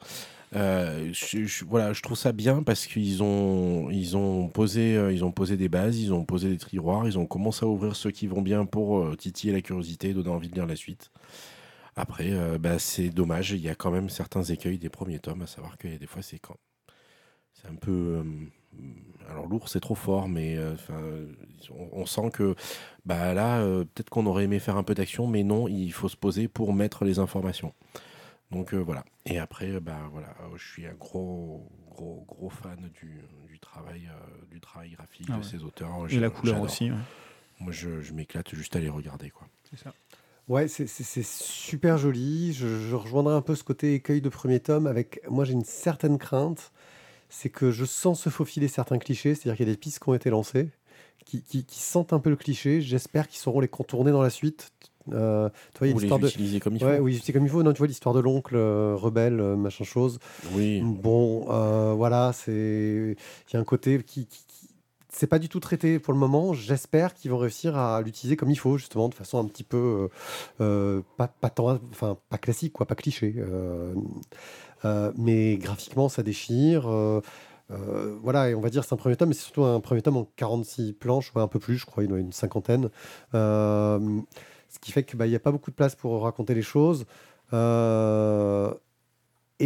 Speaker 2: Euh, je, je- voilà, je trouve ça bien parce qu'ils ont, ils ont posé, euh, ils ont posé des bases, ils ont posé des tiroirs, ils ont commencé à ouvrir ceux qui vont bien pour euh, titiller la curiosité, donner envie de lire la suite. Après, bah, c'est dommage, il y a quand même certains écueils des premiers tomes, à savoir que des fois c'est quand, c'est un peu, euh, alors lourd c'est trop fort, mais euh, enfin, on, on sent que bah là, euh, peut-être qu'on aurait aimé faire un peu d'action, mais non, il faut se poser pour mettre les informations. Donc euh, voilà. Et après, bah voilà, euh, je suis un gros, gros, gros fan du, du travail, euh, du travail graphique
Speaker 3: Ah
Speaker 2: de ces auteurs.
Speaker 3: Et la couleur aussi. ouais.
Speaker 2: Moi, je, je m'éclate juste à les regarder, quoi.
Speaker 3: C'est ça.
Speaker 1: Ouais, c'est- c'est c'est super joli. Je, je rejoindrai un peu ce côté écueil de premier tome avec. Moi, j'ai une certaine crainte. C'est que je sens se faufiler certains clichés. C'est-à-dire qu'il y a des pistes qui ont été lancées qui, qui- qui sentent un peu le cliché. J'espère qu'ils sauront les contourner dans la suite. Euh,
Speaker 2: Ou les
Speaker 1: de.
Speaker 2: utiliser comme il
Speaker 1: Ouais,
Speaker 2: faut.
Speaker 1: oui, c'est comme il faut. Non, tu vois l'histoire de l'oncle euh, rebelle, euh, machin chose.
Speaker 2: Oui.
Speaker 1: Bon, euh, voilà, c'est. Il y a un côté qui. qui- qui- C'est pas du tout traité pour le moment. J'espère qu'ils vont réussir à l'utiliser comme il faut, justement, de façon un petit peu. pas, pas, tant- enfin, pas classique, quoi, pas cliché. Euh, mais graphiquement, ça déchire. euh, euh, voilà, et on va dire c'est un premier tome, mais c'est surtout un premier tome en 46 planches, ouais, un peu plus, je crois, il y en a une cinquantaine. Ce qui fait qu'il n'y a pas beaucoup de place pour raconter les choses. Et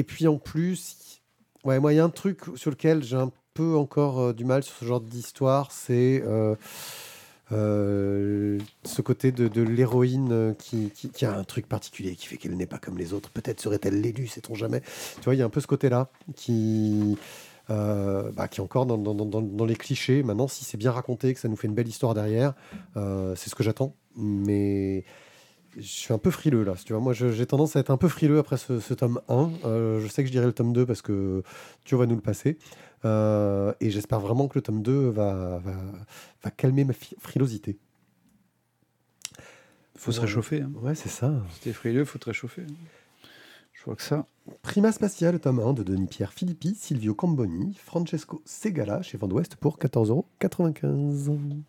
Speaker 1: puis en plus, ouais, il y a un truc sur lequel j'ai un peu encore du mal sur ce genre d'histoire, c'est euh, ce côté de, l'héroïne euh, qui, a un truc particulier qui fait qu'elle n'est pas comme les autres. Peut-être serait-elle l'élu, sait-on jamais. Tu vois, il y a un peu ce côté-là qui, euh, bah, qui est encore dans, les clichés. Maintenant, si c'est bien raconté, que ça nous fait une belle histoire derrière, c'est ce que j'attends. Mais je suis un peu frileux là. Tu vois, moi, j'ai tendance à être un peu frileux après ce, tome 1. Euh, je sais que je dirais le tome 2 parce que tu vas nous le passer. Euh, et j'espère vraiment que le tome 2 va, va, va calmer ma frilosité.
Speaker 4: faut se réchauffer. Hein.
Speaker 1: Ouais, c'est ça.
Speaker 4: Si t'es frileux, faut te réchauffer. hein. Je vois que ça.
Speaker 1: Prima Spatial, tome 1 de Denis-Pierre Filippi, Silvio Camboni, Francesco Segala chez Vendouest pour 14,95€.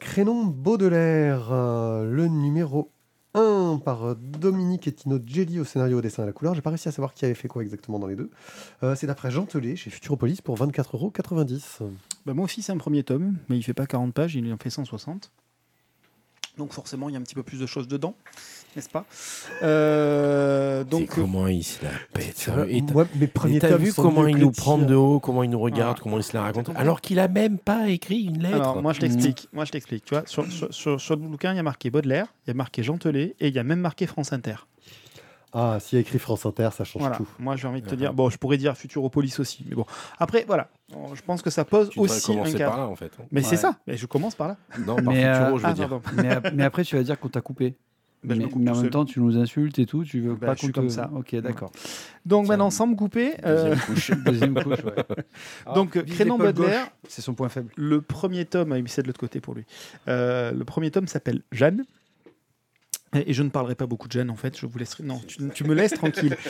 Speaker 1: Crénon Baudelaire, euh, le numéro 1 par Dominique Etino Gelli au scénario, au dessin à la couleur. J'ai pas réussi à savoir qui avait fait quoi exactement dans les deux. Euh, c'est d'après Jean chez Futuropolis pour 24,90€.
Speaker 3: Bah, moi aussi, c'est un premier tome, mais il fait pas 40 pages, il en fait 160. Donc forcément, il y a un petit peu plus de choses dedans. n'est-ce pas? Euh,
Speaker 2: Donc
Speaker 3: Donc,
Speaker 2: comment il se la pète.
Speaker 1: mes premiers
Speaker 2: t'as
Speaker 1: tomes
Speaker 2: vu comment il nous prend de haut, comment il nous regarde,
Speaker 3: Ah.
Speaker 2: comment il se la raconte, alors qu'il a même pas écrit une lettre.
Speaker 3: Alors, moi, je t'explique. Moi, je t'explique. Tu vois, sur, sur, sur- sur le bouquin, il y a marqué Baudelaire, il y a marqué Gentelet et il y a même marqué France Inter.
Speaker 1: Ah, s'il y a écrit France Inter, ça change
Speaker 3: Voilà.
Speaker 1: tout.
Speaker 3: Moi, j'ai envie de te dire. Bon, je pourrais dire Futuropolis aussi, mais bon. Après, voilà. Je pense que ça pose
Speaker 2: tu
Speaker 3: aussi un
Speaker 2: commencer
Speaker 3: cadre.
Speaker 2: par là en fait.
Speaker 3: Mais c'est ça. Mais je commence par là.
Speaker 2: Non, par
Speaker 4: Mais, euh,
Speaker 2: Futuro, je veux
Speaker 3: Ah,
Speaker 2: dire.
Speaker 4: mais, ap- mais après, tu vas dire qu'on t'a coupé.
Speaker 3: Je
Speaker 4: mais,
Speaker 3: me
Speaker 4: en même
Speaker 3: seul.
Speaker 4: temps, tu nous insultes et tout. Tu veux
Speaker 3: Bah,
Speaker 4: pas qu'on te-
Speaker 3: comme ça.
Speaker 4: Ok, d'accord.
Speaker 3: Donc maintenant, sans me couper, euh,
Speaker 2: Deuxième couche. *laughs*
Speaker 4: Deuxième couche, ouais.
Speaker 3: donc
Speaker 4: Vise
Speaker 3: Crénon Baudelaire,
Speaker 4: C'est son point faible.
Speaker 3: le premier tome, ah, c'est de l'autre côté pour lui. Euh, le premier tome s'appelle Jeanne. Et je ne parlerai pas beaucoup de Jeanne, en fait. Je vous laisserai. Non, tu, tu me laisses tranquille. *laughs*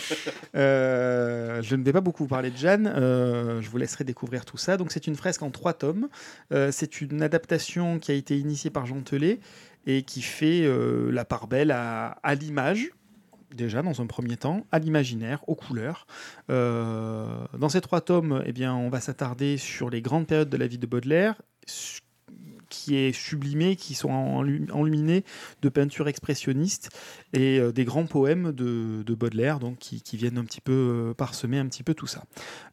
Speaker 3: Euh, je ne vais pas beaucoup parler de Jeanne. euh, je vous laisserai découvrir tout ça. Donc, c'est une fresque en trois tomes. Euh, c'est une adaptation qui a été initiée par Jean Telet et qui fait la part belle à, à l'image. Déjà, dans un premier temps, à l'imaginaire, aux couleurs. Dans ces trois tomes, eh bien, on va s'attarder sur les grandes périodes de la vie de Baudelaire, qui est sublimé, qui sont enlu- enluminés de peintures expressionnistes et euh, des grands poèmes de, de Baudelaire, donc qui, viennent un petit peu euh, parsemer un petit peu tout ça.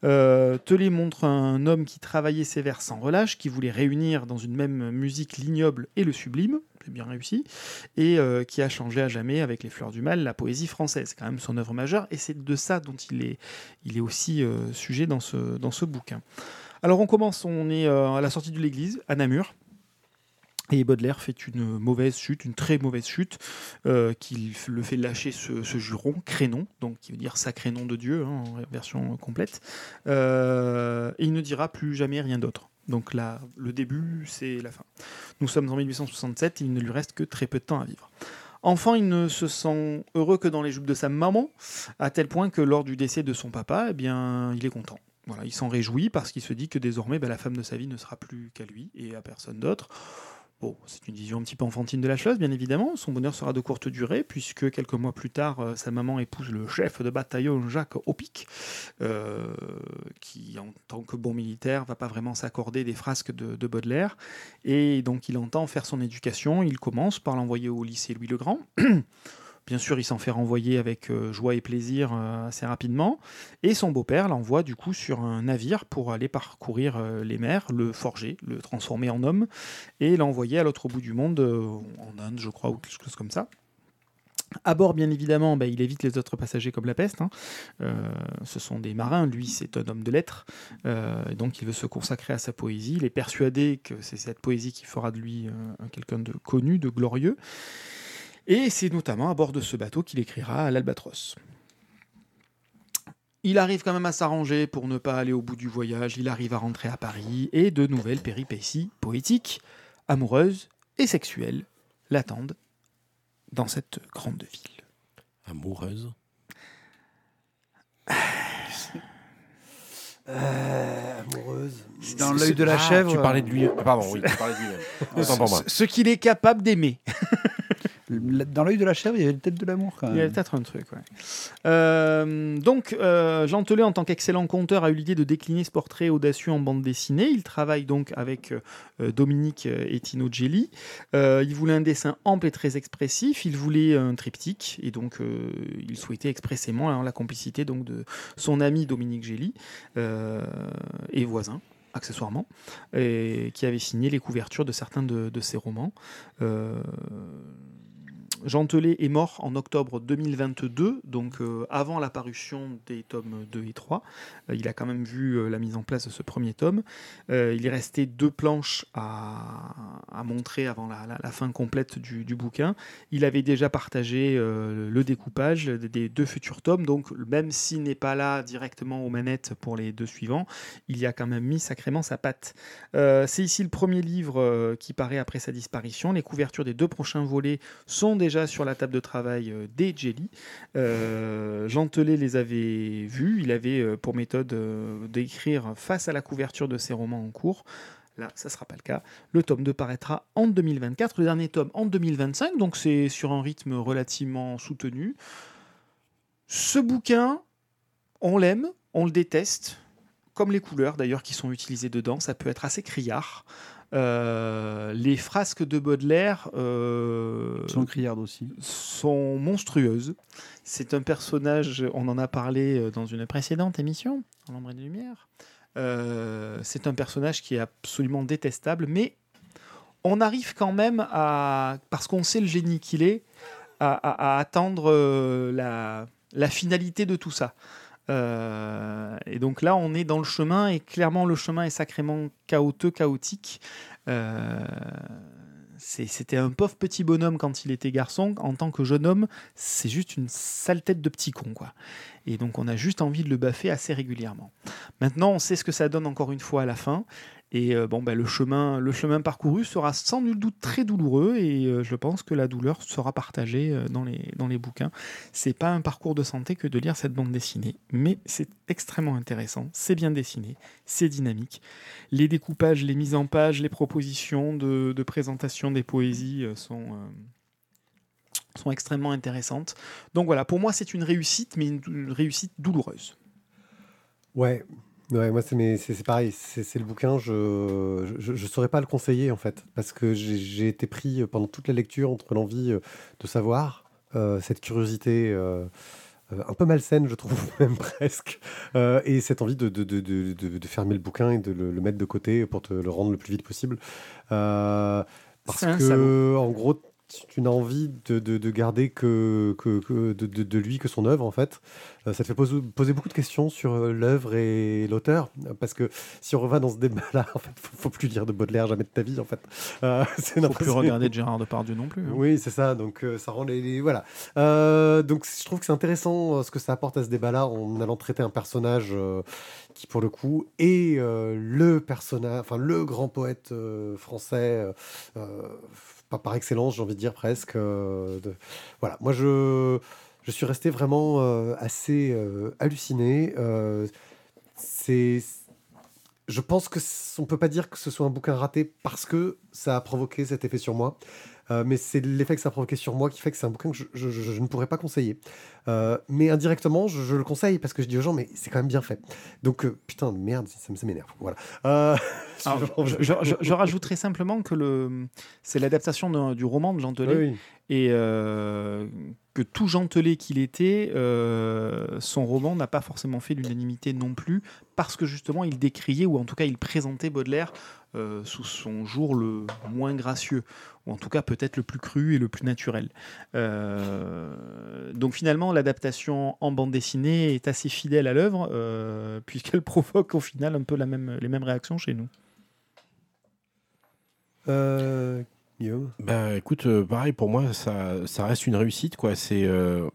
Speaker 3: Euh, Tellet montre un homme qui travaillait ses vers sans relâche, qui voulait réunir dans une même musique l'ignoble et le sublime, bien réussi, et euh, qui a changé à jamais avec les fleurs du mal la poésie française. Quand même son œuvre majeure, et c'est de ça dont il est, il est aussi sujet dans ce, dans ce bouquin. Alors on commence, on est à la sortie de l'église, à Namur. Et Baudelaire fait une mauvaise chute, une très mauvaise chute, euh, qui le fait lâcher ce, juron, crénon, donc qui veut dire sacré nom de Dieu, hein, en version complète. Euh, et il ne dira plus jamais rien d'autre. Donc là, le début, c'est la fin. Nous sommes en 1867, il ne lui reste que très peu de temps à vivre. Enfant, il ne se sent heureux que dans les jupes de sa maman, à tel point que lors du décès de son papa, eh bien, il est content. Voilà, il s'en réjouit parce qu'il se dit que désormais, ben, la femme de sa vie ne sera plus qu'à lui et à personne d'autre. C'est une vision un petit peu enfantine de la chose, bien évidemment. Son bonheur sera de courte durée, puisque quelques mois plus tard, euh, sa maman épouse le chef de bataillon Jacques Opic, euh, qui, en tant que bon militaire, va pas vraiment s'accorder des frasques de, de Baudelaire. Et donc, il entend faire son éducation. Il commence par l'envoyer au lycée Louis le Grand. *clears throat* Bien sûr, il s'en fait renvoyer avec euh, joie et plaisir euh, assez rapidement. Et son beau-père l'envoie du coup sur un navire pour aller parcourir euh, les mers, le forger, le transformer en homme, et l'envoyer à l'autre bout du monde, en Inde, je crois, ou quelque chose comme ça. À bord, bien évidemment, bah, il évite les autres passagers comme la peste. hein. Ce sont des marins. Lui, c'est un homme de lettres. Et donc, il veut se consacrer à sa poésie. Il est persuadé que c'est cette poésie qui fera de lui un quelqu'un de connu, de glorieux. Et c'est notamment à bord de ce bateau qu'il écrira à l'Albatros. Il arrive quand même à s'arranger pour ne pas aller au bout du voyage. Il arrive à rentrer à Paris et de nouvelles péripéties poétiques, amoureuses et sexuelles l'attendent dans cette grande ville.
Speaker 2: Amoureuse. *sighs*
Speaker 1: Euh, amoureuse.
Speaker 4: Dans l'œil de la
Speaker 2: Ah,
Speaker 4: chèvre.
Speaker 2: Tu parlais de lui. Pardon, oui, tu parlais de lui-même. *laughs* Autant pour moi.
Speaker 3: Ce, ce qu'il est capable d'aimer. *laughs*
Speaker 4: euh, Dans l'œil de la chèvre, il y avait le tête de l'amour quand
Speaker 3: Il y a
Speaker 4: même.
Speaker 3: peut-être un truc, ouais. Euh, donc, euh, Jean Telet, en tant qu'excellent conteur, a eu l'idée de décliner ce portrait audacieux en bande dessinée. Il travaille donc avec euh, Dominique et Tino Gelli. Euh, il voulait un dessin ample et très expressif. Il voulait un triptyque. Et donc, euh, il souhaitait expressément hein, la complicité donc, de son ami Dominique Gelli euh, et voisin accessoirement, et qui avait signé les couvertures de certains de, de ses romans. Euh, Jean Telet est mort en octobre 2022, donc euh, avant la parution des tomes 2 et 3. Euh, il a quand même vu euh, la mise en place de ce premier tome. Il est resté deux planches à, à montrer avant la, fin complète du, bouquin. Il avait déjà partagé le découpage des- des deux futurs tomes, donc même s'il n'est pas là directement aux manettes pour les deux suivants, il y a quand même mis sacrément sa patte. C'est ici le premier livre qui paraît après sa disparition. Les couvertures des deux prochains volets sont sur la table de travail euh, des Jelly. Euh, Jean Telet les avait vus. Il avait euh, pour méthode d'écrire face à la couverture de ses romans en cours. Là, ça ne sera pas le cas. Le tome 2 paraîtra en 2024, le dernier tome en 2025, donc c'est sur un rythme relativement soutenu. Ce bouquin, on l'aime, on le déteste, comme les couleurs d'ailleurs qui sont utilisées dedans. Ça peut être assez criard. Euh, les frasques de Baudelaire euh,
Speaker 4: Jean Criard aussi.
Speaker 3: sont monstrueuses. C'est un personnage, on en a parlé euh, dans une précédente émission, en l'ombre et des lumières. Euh, c'est un personnage qui est absolument détestable, mais on arrive quand même à, parce qu'on sait le génie qu'il est, à, à- à attendre la, la finalité de tout ça. Euh, et donc là, on est dans le chemin, et clairement, le chemin est sacrément chaotique, chaotique. Euh, c'est- C'était un pauvre petit bonhomme quand il était garçon. En tant que jeune homme, c'est juste une sale tête de petit con, quoi. Et donc, on a juste envie de le baffer assez régulièrement. Maintenant, on sait ce que ça donne encore une fois à la fin. Et euh, bon, ben, le, chemin, le chemin parcouru sera sans nul doute très douloureux. Et euh, je pense que la douleur sera partagée euh, dans, les, dans les bouquins. C'est pas un parcours de santé que de lire cette bande dessinée. Mais c'est extrêmement intéressant. C'est bien dessiné. C'est dynamique. Les découpages, les mises en page, les propositions de, de présentation des poésies sont. sont extrêmement intéressantes. Donc voilà, pour moi c'est une réussite, mais une réussite douloureuse.
Speaker 1: Ouais, ouais moi c'est mes- c'est c'est pareil, c'est le bouquin, je, je je saurais pas le conseiller en fait, parce que j'ai été pris euh, pendant toute la lecture entre l'envie euh, de savoir, euh, cette curiosité euh, un peu malsaine je trouve *laughs* même presque, euh, et cette envie de, de, de, de, fermer le bouquin et de le, le mettre de côté pour te le rendre le plus vite possible. Parce que en gros tu n'as envie de, de, de garder que, que, que de, lui que son œuvre en fait. Euh, ça te fait poser, poser beaucoup de questions sur euh, l'œuvre et l'auteur, parce que si on revient dans ce débat-là, *laughs* en fait, faut, faut plus lire de Baudelaire jamais de ta vie, en fait. Euh, *laughs* c'est
Speaker 3: Faut plus regarder de Gérard Depardieu non plus. hein.
Speaker 1: Oui, c'est ça. Donc euh, ça rend les, les- voilà. Donc je trouve que c'est intéressant ce que ça apporte à ce débat-là en allant traiter un personnage qui, pour le coup, est le personnage, enfin le grand poète français. Par excellence, j'ai envie de dire presque. euh, Voilà, moi je, je suis resté vraiment euh, assez euh, halluciné. C'est, je pense que on peut pas dire que ce soit un bouquin raté parce que ça a provoqué cet effet sur moi. Euh, mais c'est l'effet que ça a provoqué sur moi qui fait que c'est un bouquin que je, je- je- je ne pourrais pas conseiller. Euh, mais indirectement, je, le conseille parce que je dis aux gens, mais c'est quand même bien fait. Donc, euh, putain de merde, ça, me- ça m'énerve. Voilà. *laughs*
Speaker 3: Alors, je, rajouterai simplement que le, c'est l'adaptation du roman de Jean Telet.
Speaker 1: Oui, oui.
Speaker 3: et que tout gentelé qu'il était, euh, son roman n'a pas forcément fait l'unanimité non plus, parce que justement il décriait, ou en tout cas il présentait Baudelaire euh, sous son jour le moins gracieux, ou en tout cas peut-être le plus cru et le plus naturel. Euh, donc finalement l'adaptation en bande dessinée est assez fidèle à l'œuvre, euh, *laughs* puisqu'elle provoque au final un peu la même, les mêmes réactions chez nous.
Speaker 1: Euh, Guillaume?
Speaker 2: Bah écoute, euh, pareil pour moi, ça, ça reste une réussite quoi. C'est, euh,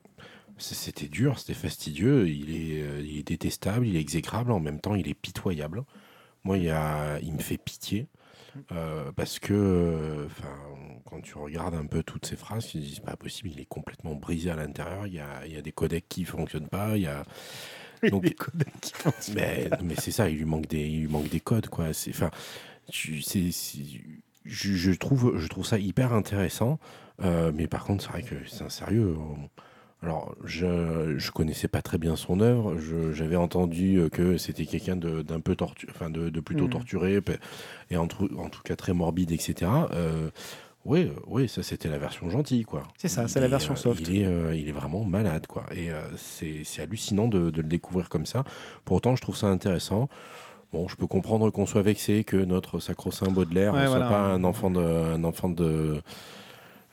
Speaker 2: c'était dur, c'était fastidieux. Il est, euh, il est détestable, il est exécrable, en même temps il est pitoyable. Moi, il, y a, il me fait pitié euh, parce que, euh, enfin, quand tu regardes un peu toutes ces phrases, tu te dis c'est pas possible, il est complètement brisé à l'intérieur. Il y a, il y a des codecs qui fonctionnent pas. Il y a *laughs* donc
Speaker 3: Des codecs qui fonctionnent
Speaker 2: mais, mais c'est ça, il lui manque des, il lui manque des codes, quoi. C'est, enfin, c'est, je, je trouve, je trouve ça hyper intéressant. Euh, mais par contre, c'est vrai que c'est un sérieux. Alors, je, je connaissais pas très bien son œuvre. J'avais entendu que c'était quelqu'un de, d'un peu torturé, enfin, de, de plutôt
Speaker 3: Mhm.
Speaker 2: torturé, et en, tout- en tout cas très morbide, etc. Euh, oui, oui, ça c'était la version gentille, quoi.
Speaker 3: C'est ça, c'est la version
Speaker 2: euh,
Speaker 3: soft.
Speaker 2: Il est, euh, il est vraiment malade, quoi. Et euh, c'est hallucinant de, de le découvrir comme ça. Pour autant, je trouve ça intéressant. Bon, je peux comprendre qu'on soit vexé que notre sacro-saint Baudelaire
Speaker 3: Ouais,
Speaker 2: ne soit
Speaker 3: voilà.
Speaker 2: pas un enfant de, un enfant de.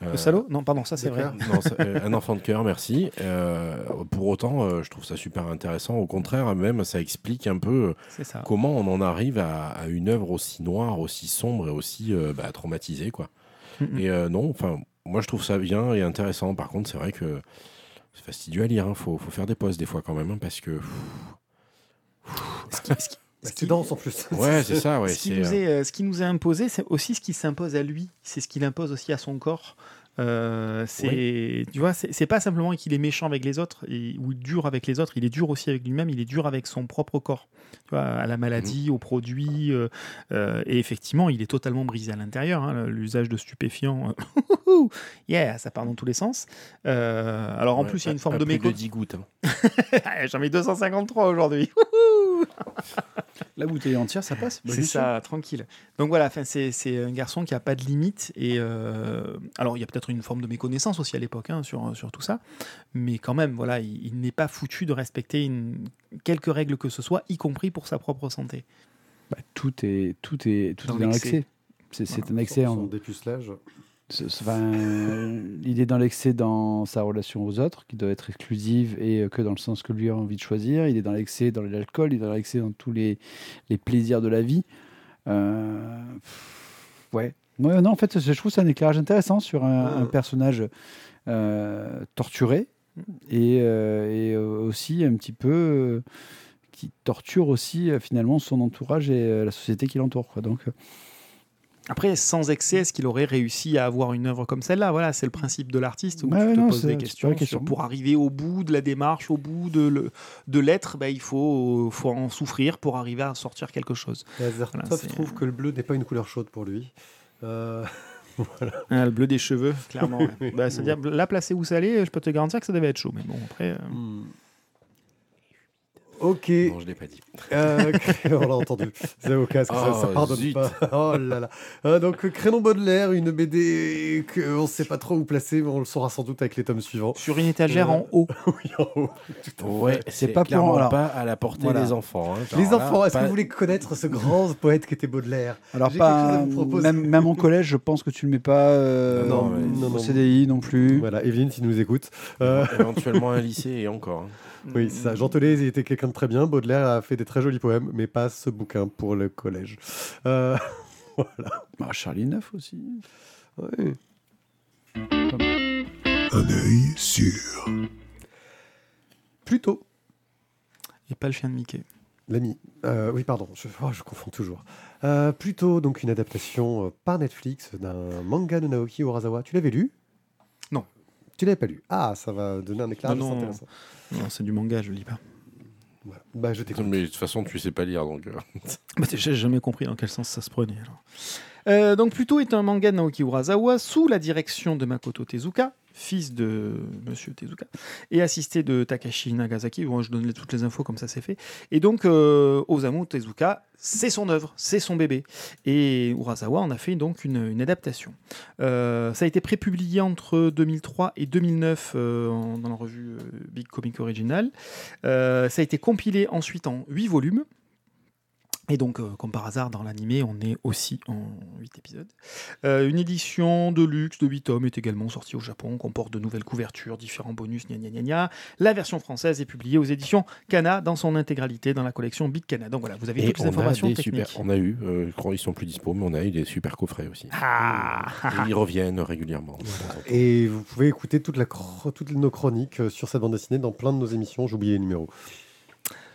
Speaker 3: Le
Speaker 2: euh,
Speaker 3: salaud? Non, pardon, ça c'est vrai.
Speaker 1: cœur.
Speaker 2: non, ça- euh, un enfant de cœur, merci. Euh, pour autant, euh, je trouve ça super intéressant. Au contraire, même, ça explique un peu euh, comment on en arrive à, à une œuvre aussi noire, aussi sombre et aussi euh, bah, traumatisée, quoi.
Speaker 3: Mhm.
Speaker 2: Et euh, non, enfin, moi je trouve ça bien et intéressant. Par contre, c'est vrai que c'est fastidieux à lire. Il faut, faut faire des pauses des fois quand même, hein, parce que.
Speaker 3: Ce qui-
Speaker 1: dense en plus.
Speaker 2: Ouais, c'est ça, ouais.
Speaker 3: ce, qui
Speaker 2: euh,
Speaker 3: est, euh, ce qui nous est imposé, c'est aussi ce qui s'impose à lui. C'est ce qu'il impose aussi à son corps. Euh, c'est, tu vois, c'est pas simplement qu'il est méchant avec les autres et, ou dur avec les autres. Il est dur aussi avec lui-même. Il est dur avec son propre corps. Tu vois, à la maladie, aux produits. euh, euh, et effectivement, il est totalement brisé à l'intérieur. hein, L'usage de stupéfiants, *laughs* yeah, ça part dans tous les sens. Alors en
Speaker 2: ouais,
Speaker 3: plus, il y a une forme de
Speaker 2: plus
Speaker 3: méco.
Speaker 2: de 10 gouttes. hein. *laughs*
Speaker 3: J'en mets 253 aujourd'hui. *laughs*
Speaker 4: La bouteille entière, ça passe. Bah,
Speaker 3: c'est
Speaker 4: sûr.
Speaker 3: ça, tranquille. Donc voilà, c'est c'est un garçon qui a pas de limite. Et euh, alors, il y a peut-être une forme de méconnaissance aussi à l'époque hein, sur, sur tout ça. Mais quand même, voilà, il, il n'est pas foutu de respecter une, quelques règles que ce soit, y compris pour sa propre santé.
Speaker 5: Bah, tout est, tout est, tout
Speaker 3: Dans
Speaker 5: est dans
Speaker 3: l'excès.
Speaker 5: C'est
Speaker 3: Voilà.
Speaker 5: un excès.
Speaker 1: Son
Speaker 5: en-
Speaker 1: dépucelage.
Speaker 5: Enfin, euh, il est dans l'excès dans sa relation aux autres, qui doit être exclusive et euh, que dans le sens que lui a envie de choisir. Il est dans l'excès dans l'alcool, il est dans l'excès dans tous les, les plaisirs de la vie. Euh, ouais. Ouais, non, en fait, je trouve c'est un éclairage intéressant sur un, personnage euh, torturé et, euh, et aussi un petit peu qui torture aussi finalement son entourage et la société qui l'entoure. Donc,
Speaker 3: Après, sans excès, est-ce qu'il aurait réussi à avoir une œuvre comme celle-là? Voilà, c'est le principe de l'artiste où tu
Speaker 5: ouais,
Speaker 3: te
Speaker 5: non,
Speaker 3: poses des questions.
Speaker 5: question.
Speaker 3: sur- pour arriver au bout de la démarche, au bout de le- de l'être, ben, il faut, faut en souffrir pour arriver à sortir quelque chose. Voilà,
Speaker 1: trouve que le bleu n'est pas une couleur chaude pour lui? Euh, *laughs*
Speaker 3: Ah, le bleu des cheveux, clairement. ouais. *laughs* Bah, C'est-à-dire, là, placé où ça allait, je peux te garantir que ça devait être chaud. Mais bon, après. euh,
Speaker 1: hmm. Ok.
Speaker 2: Non, je l'ai pas dit.
Speaker 1: Euh, on l'a entendu. C'est au casque, ça, ça
Speaker 2: Oh,
Speaker 1: pardonne
Speaker 2: zut.
Speaker 1: pas. Oh là là. Euh, donc, euh, Crénon Baudelaire, une BD qu'on ne sait pas trop où placer, mais on le saura sans doute avec les tomes suivants.
Speaker 3: Sur une étagère
Speaker 1: Euh,
Speaker 3: en haut. *laughs*
Speaker 1: Oui, en haut.
Speaker 2: Ouais,
Speaker 5: c'est
Speaker 2: c'est
Speaker 5: pas
Speaker 2: pas
Speaker 5: pour- alors,
Speaker 2: pas à la portée
Speaker 5: voilà.
Speaker 2: des enfants. hein. Genre
Speaker 1: Les enfants, est-ce
Speaker 2: pas-
Speaker 1: que vous voulez connaître ce grand poète qui était Baudelaire?
Speaker 5: Alors pas même, même en collège, je pense que tu le mets pas euh,
Speaker 2: Non, ouais.
Speaker 1: Non, non.
Speaker 5: au CDI non plus.
Speaker 1: Voilà, Evelyne, si nous écoute. Euh,
Speaker 2: Éventuellement un lycée et encore. hein.
Speaker 1: Oui, c'est ça. Jean Telet, il était quelqu'un de très bien. Baudelaire a fait des très jolis poèmes, mais pas ce bouquin pour le collège. Euh, *laughs*
Speaker 5: Bah, Charlie Neuf aussi.
Speaker 1: ouais.
Speaker 6: Un œil sûr.
Speaker 1: Plutôt.
Speaker 3: Et pas le chien de Mickey.
Speaker 1: L'ami. Euh, oui, pardon, je, oh, je confonds toujours. Euh, plutôt donc une adaptation euh, par Netflix d'un manga de Naoki Urasawa. Tu l'avais lu? Tu l'avais pas lu Ah, ça va donner un éclairage
Speaker 3: Non, non.
Speaker 1: intéressant.
Speaker 3: Non, c'est du manga, je lis pas.
Speaker 1: Voilà. Bah, je t'écoute.
Speaker 2: Mais de toute façon, tu sais pas lire, donc. euh, *laughs*
Speaker 3: Bah, j'ai jamais compris dans quel sens ça se prenait. alors. Euh, donc Pluto est un manga de Naoki Urasawa sous la direction de Makoto Tezuka, fils de Monsieur Tezuka, et assisté de Takashi Nagasaki. Bon, je donne toutes les infos comme ça c'est fait. Et donc euh, Osamu Tezuka, c'est son œuvre, c'est son bébé. Et Urasawa en a fait donc une, adaptation. Euh, ça a été prépublié entre 2003 et 2009 euh, dans la revue euh, Big Comic Original. Ça a été compilé ensuite en 8 volumes. Et donc, euh, comme par hasard, dans l'animé, on est aussi en 8 épisodes. Euh, une édition de luxe de 8 tomes est également sortie au Japon, comporte de nouvelles couvertures, différents bonus, gna gna gna gna. La version française est publiée aux éditions Kana dans son intégralité dans la collection Big Kana. Donc voilà, vous avez
Speaker 2: Et
Speaker 3: toutes les
Speaker 2: on a
Speaker 3: informations techniques.
Speaker 2: super. On a eu, euh, je crois qu'ils sont plus dispo, mais on a eu des super coffrets aussi.
Speaker 3: Ah
Speaker 2: Et ils reviennent régulièrement.
Speaker 1: Et vous pouvez écouter toute la toutes nos chroniques euh, sur cette bande dessinée dans plein de nos émissions. J'ai oublié les numéros.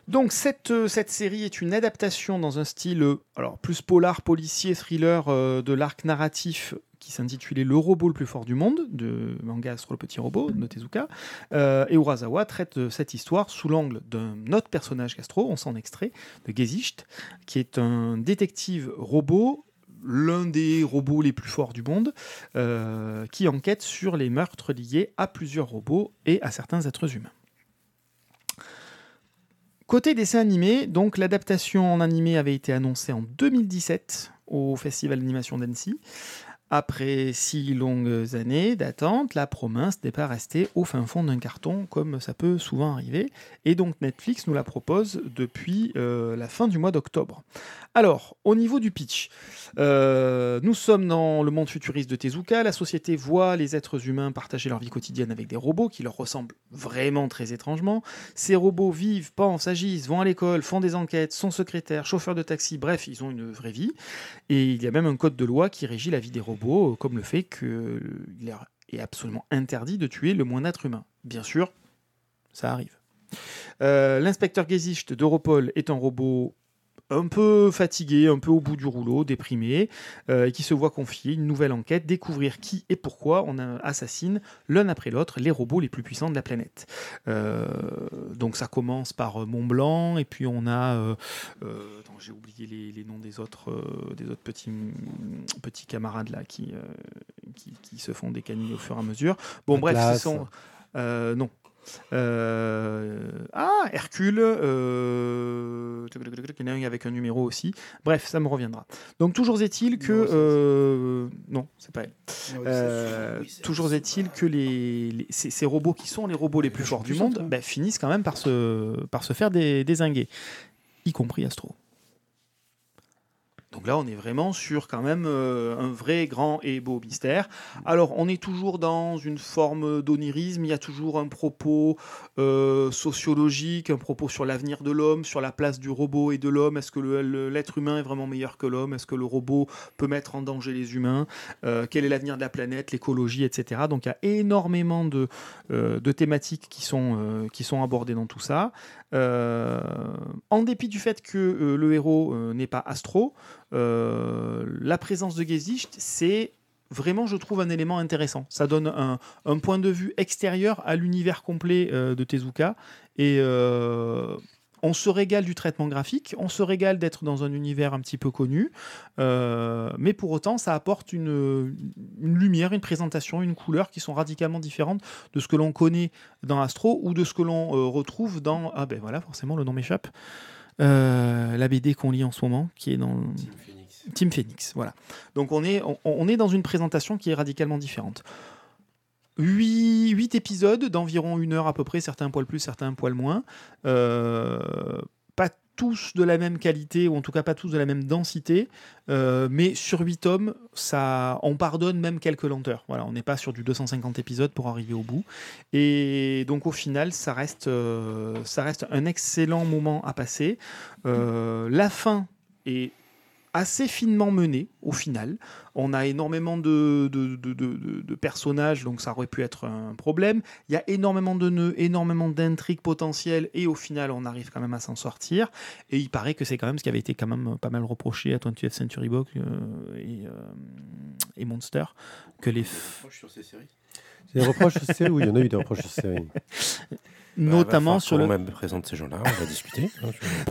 Speaker 3: Donc cette, euh, cette série est une adaptation dans un style euh, alors plus polar, policier, thriller euh, de l'arc narratif qui s'intitulait Le robot le plus fort du monde, de manga sur le petit robot de Tezuka. Et Urasawa traite cette histoire sous l'angle d'un autre personnage gastro, on s'en extrait, de Gesicht, qui est un détective robot l'un des robots les plus forts du monde, qui enquête sur les meurtres liés à plusieurs robots et à certains êtres humains. Côté dessin animé, donc l'adaptation en animé avait été annoncée en 2017 au Festival d'animation d'Annecy. Après six longues années d'attente, la promesse n'est pas restée au fin fond d'un carton, comme ça peut souvent arriver. Et donc Netflix nous la propose depuis euh, la fin du mois d'octobre. Alors, au niveau du pitch, euh, nous sommes dans le monde futuriste de Tezuka. La société voit les êtres humains partager leur vie quotidienne avec des robots qui leur ressemblent vraiment très étrangement. Ces robots vivent, pensent, agissent, vont à l'école, font des enquêtes, sont secrétaires, chauffeurs de taxi, bref, ils ont une vraie vie. Et il y a même un code de loi qui régit la vie des robots, comme le fait qu'il est absolument interdit de tuer le moindre être humain. Bien sûr, ça arrive. Euh, L'inspecteur Gesicht d'Europol est un robot un peu fatigué, un peu au bout du rouleau, déprimé, euh, et qui se voit confier une nouvelle enquête, découvrir qui et pourquoi on assassine l'un après l'autre les robots les plus puissants de la planète. Euh, donc ça commence par euh, Mont Blanc, et puis on a, attends, j'ai oublié les, les noms des autres, des autres petits, petits camarades là qui, qui, qui se font des canilles au fur et à mesure. Bon bref, ce sont, euh, non. Euh, Ah, Hercule. Il y en a un avec un numéro aussi. Bref, ça me reviendra. Donc, toujours est-il que.
Speaker 5: Non, c'est-
Speaker 3: euh, Non, c'est pas elle. Euh, toujours est-il que les, les- ces, ces robots qui sont les robots les plus forts du monde ben, finissent quand même par se, par se faire dé- dézinguer, y compris Astro. Donc là, on est vraiment sur quand même euh, un vrai grand et beau mystère. Alors, on est toujours dans une forme d'onirisme. Il y a toujours un propos euh, sociologique, un propos sur l'avenir de l'homme, sur la place du robot et de l'homme. Est-ce que l'être humain est vraiment meilleur que l'homme? Est-ce que le robot peut mettre en danger les humains? Euh, Quel est l'avenir de la planète, l'écologie, etc. Donc, il y a énormément de, thématiques qui sont abordées dans tout ça. Euh, en dépit du fait que euh, le héros euh, n'est pas Astro, la présence de Gesicht, c'est vraiment, je trouve, un élément intéressant. Ça donne un, point de vue extérieur à l'univers complet de Tezuka. Et on se régale du traitement graphique, on se régale d'être dans un univers un petit peu connu, euh, mais pour autant, ça apporte une, une lumière, une présentation, une couleur qui sont radicalement différentes de ce que l'on connaît dans Astro ou de ce que l'on euh, retrouve dans. Ah ben voilà, forcément, le nom m'échappe. Euh, la BD qu'on lit en ce moment, qui est dans Team Phoenix. Voilà. Donc on est, on, on est dans une présentation qui est radicalement différente. 8, épisodes d'environ une heure à peu près, certains poil plus, certains poil moins. Euh, pas tous de la même qualité, ou en tout cas pas tous de la même densité, euh, mais sur 8 tomes, ça, on pardonne même quelques lenteurs. On n'est pas sur du 250 épisodes pour arriver au bout. Et donc au final, ça reste, euh, un excellent moment à passer. La fin est assez finement menée au final. On a énormément de, de, de- de- de- de personnages, donc ça aurait pu être un problème. Il y a énormément de nœuds, énormément d'intrigues potentielles, et au final, on arrive quand même à s'en sortir. Et il paraît que c'est quand même ce qui avait été quand même pas mal reproché à 20th Century Box euh, et, euh, et Monster, que les f-
Speaker 2: sur ces séries.
Speaker 1: Des reproches sur série Oui, il y en a eu des reproches sur série. *laughs*
Speaker 3: notamment sur le
Speaker 2: même présente ces gens-là, on va discuter.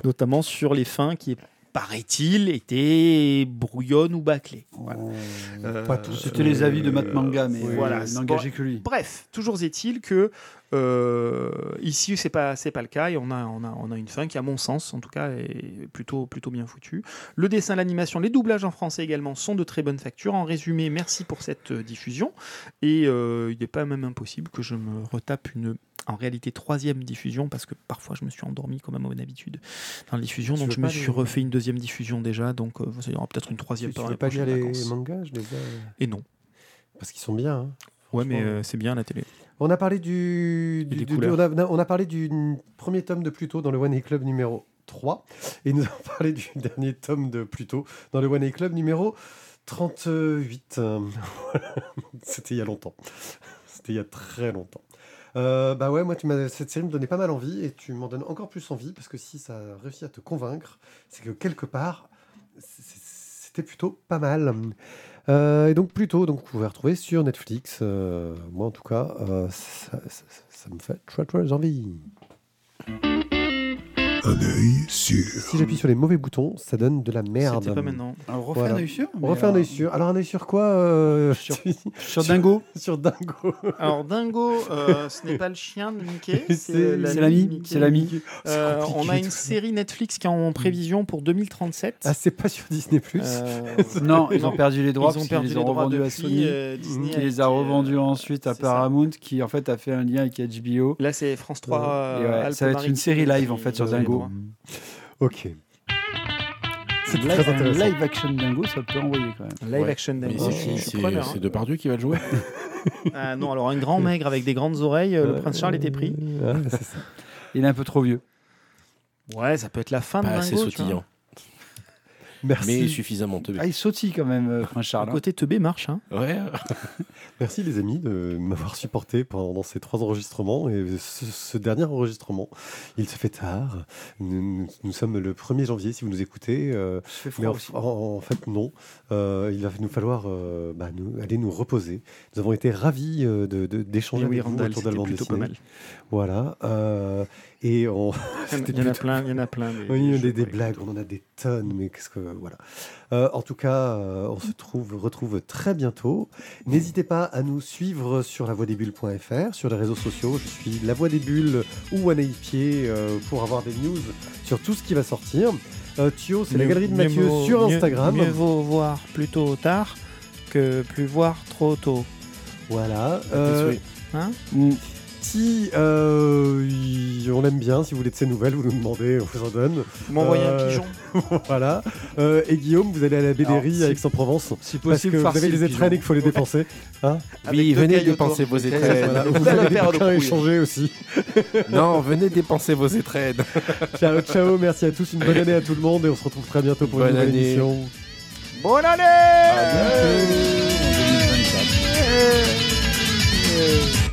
Speaker 3: notamment sur les fins qui paraît-il étaient brouillonnes ou bâclées. Voilà. Euh,
Speaker 1: Pas tous.
Speaker 5: C'était les avis de Matt Manga, mais
Speaker 3: oui.
Speaker 5: voilà, n'engagez que lui.
Speaker 3: Bref, toujours est-il que euh, ici c'est pas c'est pas le cas et on a on a on a une fin qui à mon sens en tout cas est plutôt plutôt bien foutue. Le dessin, l'animation, les doublages en français également sont de très bonne facture. En résumé, merci pour cette euh, diffusion et euh, il n'est pas même impossible que je me retape une en réalité troisième diffusion parce que parfois je me suis endormi comme à mon habitude dans la diffusion
Speaker 1: Tu
Speaker 3: donc je me suis
Speaker 1: les-
Speaker 3: refait une deuxième diffusion déjà donc euh, il y aura peut-être une troisième
Speaker 1: Tu
Speaker 3: pendant
Speaker 1: veux pas lire les
Speaker 3: vacances.
Speaker 1: mangas je les ai-
Speaker 3: et non
Speaker 1: Parce qu'ils sont bien. hein.
Speaker 3: ouais mais euh, c'est bien la télé
Speaker 1: On a parlé du, on, a, on a parlé du premier tome de Pluto dans le One A Club numéro 3 et nous *laughs* avons parlé du dernier tome de Pluto dans le One A Club numéro 38. Euh. *laughs* C'était il y a longtemps. C'était il y a très longtemps. Euh, bah ouais, moi cette série me donnait pas mal envie et tu m'en donnes encore plus envie parce que si ça a réussi à te convaincre, c'est que quelque part c'était plutôt pas mal. Euh, et donc plutôt, donc vous pouvez retrouver sur Netflix. euh, moi en tout cas, ça, ça- ça me fait très très envie.
Speaker 6: Un œil sûr.
Speaker 1: Si j'appuie sur les mauvais boutons, ça donne de la merde.
Speaker 3: c'était pas maintenant
Speaker 5: Alors, refais
Speaker 1: Voilà.
Speaker 5: un œil sûr.
Speaker 1: On refait un
Speaker 5: euh,
Speaker 1: œil sur. Alors un œil sur quoi euh,
Speaker 5: Sur- Sur Dingo. *laughs*
Speaker 1: Sur Dingo.
Speaker 3: Alors Dingo, euh, *laughs* ce n'est pas le chien de Mickey,
Speaker 1: C'est-
Speaker 5: l'ami. C'est l'ami.
Speaker 3: Euh,
Speaker 1: C'est
Speaker 3: on a une série Netflix qui est en prévision pour 2037.
Speaker 1: Ah, c'est pas sur Disney Plus.
Speaker 3: Euh, *laughs*
Speaker 5: Non, ils ont perdu les droits
Speaker 3: ils ont
Speaker 5: parce qu'ils
Speaker 3: perdu
Speaker 5: les
Speaker 3: droits
Speaker 5: revendus à Sony,
Speaker 3: euh, Disney
Speaker 5: qui les a
Speaker 3: euh,
Speaker 5: revendus ensuite à
Speaker 3: c'est ça.
Speaker 5: Paramount, qui en fait a fait un lien avec HBO.
Speaker 3: Là, c'est France 3.
Speaker 5: Et
Speaker 3: euh,
Speaker 5: ouais,
Speaker 3: Alpes
Speaker 5: ça va être une série live en fait sur Dingo.
Speaker 1: Ok. C'est
Speaker 5: Live,
Speaker 1: très
Speaker 5: un
Speaker 1: intéressant.
Speaker 5: live action Dingo, ça peut envoyer quand même.
Speaker 3: Live
Speaker 2: Ouais.
Speaker 3: action
Speaker 2: Mais
Speaker 3: Dingo.
Speaker 2: c'est C'est
Speaker 3: hein.
Speaker 2: c'est Depardieu qui va le jouer *laughs*
Speaker 3: Ah non, alors un grand maigre avec des grandes oreilles, euh, le prince Charles était pris.
Speaker 1: Ouais, c'est ça.
Speaker 5: Il est un peu trop vieux.
Speaker 3: Ouais, ça peut être la fin
Speaker 2: Pas
Speaker 3: de Dingo. vois.
Speaker 2: sautillant,
Speaker 1: Merci.
Speaker 2: mais suffisamment teubé.
Speaker 5: Ah, il sautille quand même, euh, Prince
Speaker 3: Le
Speaker 5: Charles. hein.
Speaker 3: côté teubé marche. Hein.
Speaker 2: Ouais, *laughs*
Speaker 1: Merci les amis de m'avoir supporté pendant ces trois enregistrements. Et ce, ce dernier enregistrement, il se fait tard. Nous, nous- nous sommes le 1er janvier si vous nous écoutez. euh,
Speaker 5: Je fais
Speaker 1: mais en,
Speaker 5: aussi.
Speaker 1: en- en fait, non. Euh, il va nous falloir euh, bah, nous, aller nous reposer. Nous avons été ravis euh, de- de- d'échanger
Speaker 3: Et oui,
Speaker 1: avec vous
Speaker 3: Randall,
Speaker 1: autour
Speaker 3: mal.
Speaker 1: Voilà. Et on... *laughs*
Speaker 3: Il y en a-
Speaker 1: C'était
Speaker 3: il y en a
Speaker 1: plutôt-
Speaker 3: plein, il y en a plein. des- *laughs*
Speaker 1: Oui,
Speaker 3: des
Speaker 1: des, blagues, on en a des tonnes, mais qu'est-ce que voilà. Euh, en tout cas, euh, on se trouve, retrouve très bientôt. N'hésitez pas à nous suivre sur lavoidesbulles.fr, sur les réseaux sociaux. Je suis La Voix des Bulles ou Pied euh, pour avoir des news sur tout ce qui va sortir. Thio, c'est la
Speaker 3: Mieux-
Speaker 1: galerie de
Speaker 3: mieux
Speaker 1: Mathieu
Speaker 3: vaut-
Speaker 1: sur
Speaker 3: mieux-
Speaker 1: Instagram.
Speaker 3: Mieux vaut voir plus tôt tard que plus voir trop tôt.
Speaker 1: Voilà.
Speaker 3: Hein.
Speaker 1: Si euh, y- on l'aime bien, si vous voulez de ses nouvelles, vous nous demandez, on vous en donne.
Speaker 3: Vous m'envoyez
Speaker 1: Euh,
Speaker 3: un pigeon *laughs*
Speaker 1: voilà. Euh, et Guillaume, vous allez à la
Speaker 7: Alors,
Speaker 1: Bédérie
Speaker 7: si-
Speaker 1: à Aix-en-Provence.
Speaker 7: Si
Speaker 1: Parce
Speaker 7: possible,
Speaker 1: que vous avez des étrennes et qu'il faut les dépenser. Hein
Speaker 2: Oui, venez dépenser vos étrennes.
Speaker 1: Voilà. Vous avez des échanger aussi. *laughs*
Speaker 2: non, venez dépenser vos étrennes. *laughs*
Speaker 1: ciao, ciao, merci à tous, une bonne année à tout le monde et on se retrouve très bientôt pour une
Speaker 2: Bonne
Speaker 1: nouvelle
Speaker 2: année.
Speaker 1: émission.
Speaker 3: Bonne année
Speaker 4: À bientôt en 2024.
Speaker 3: Euh,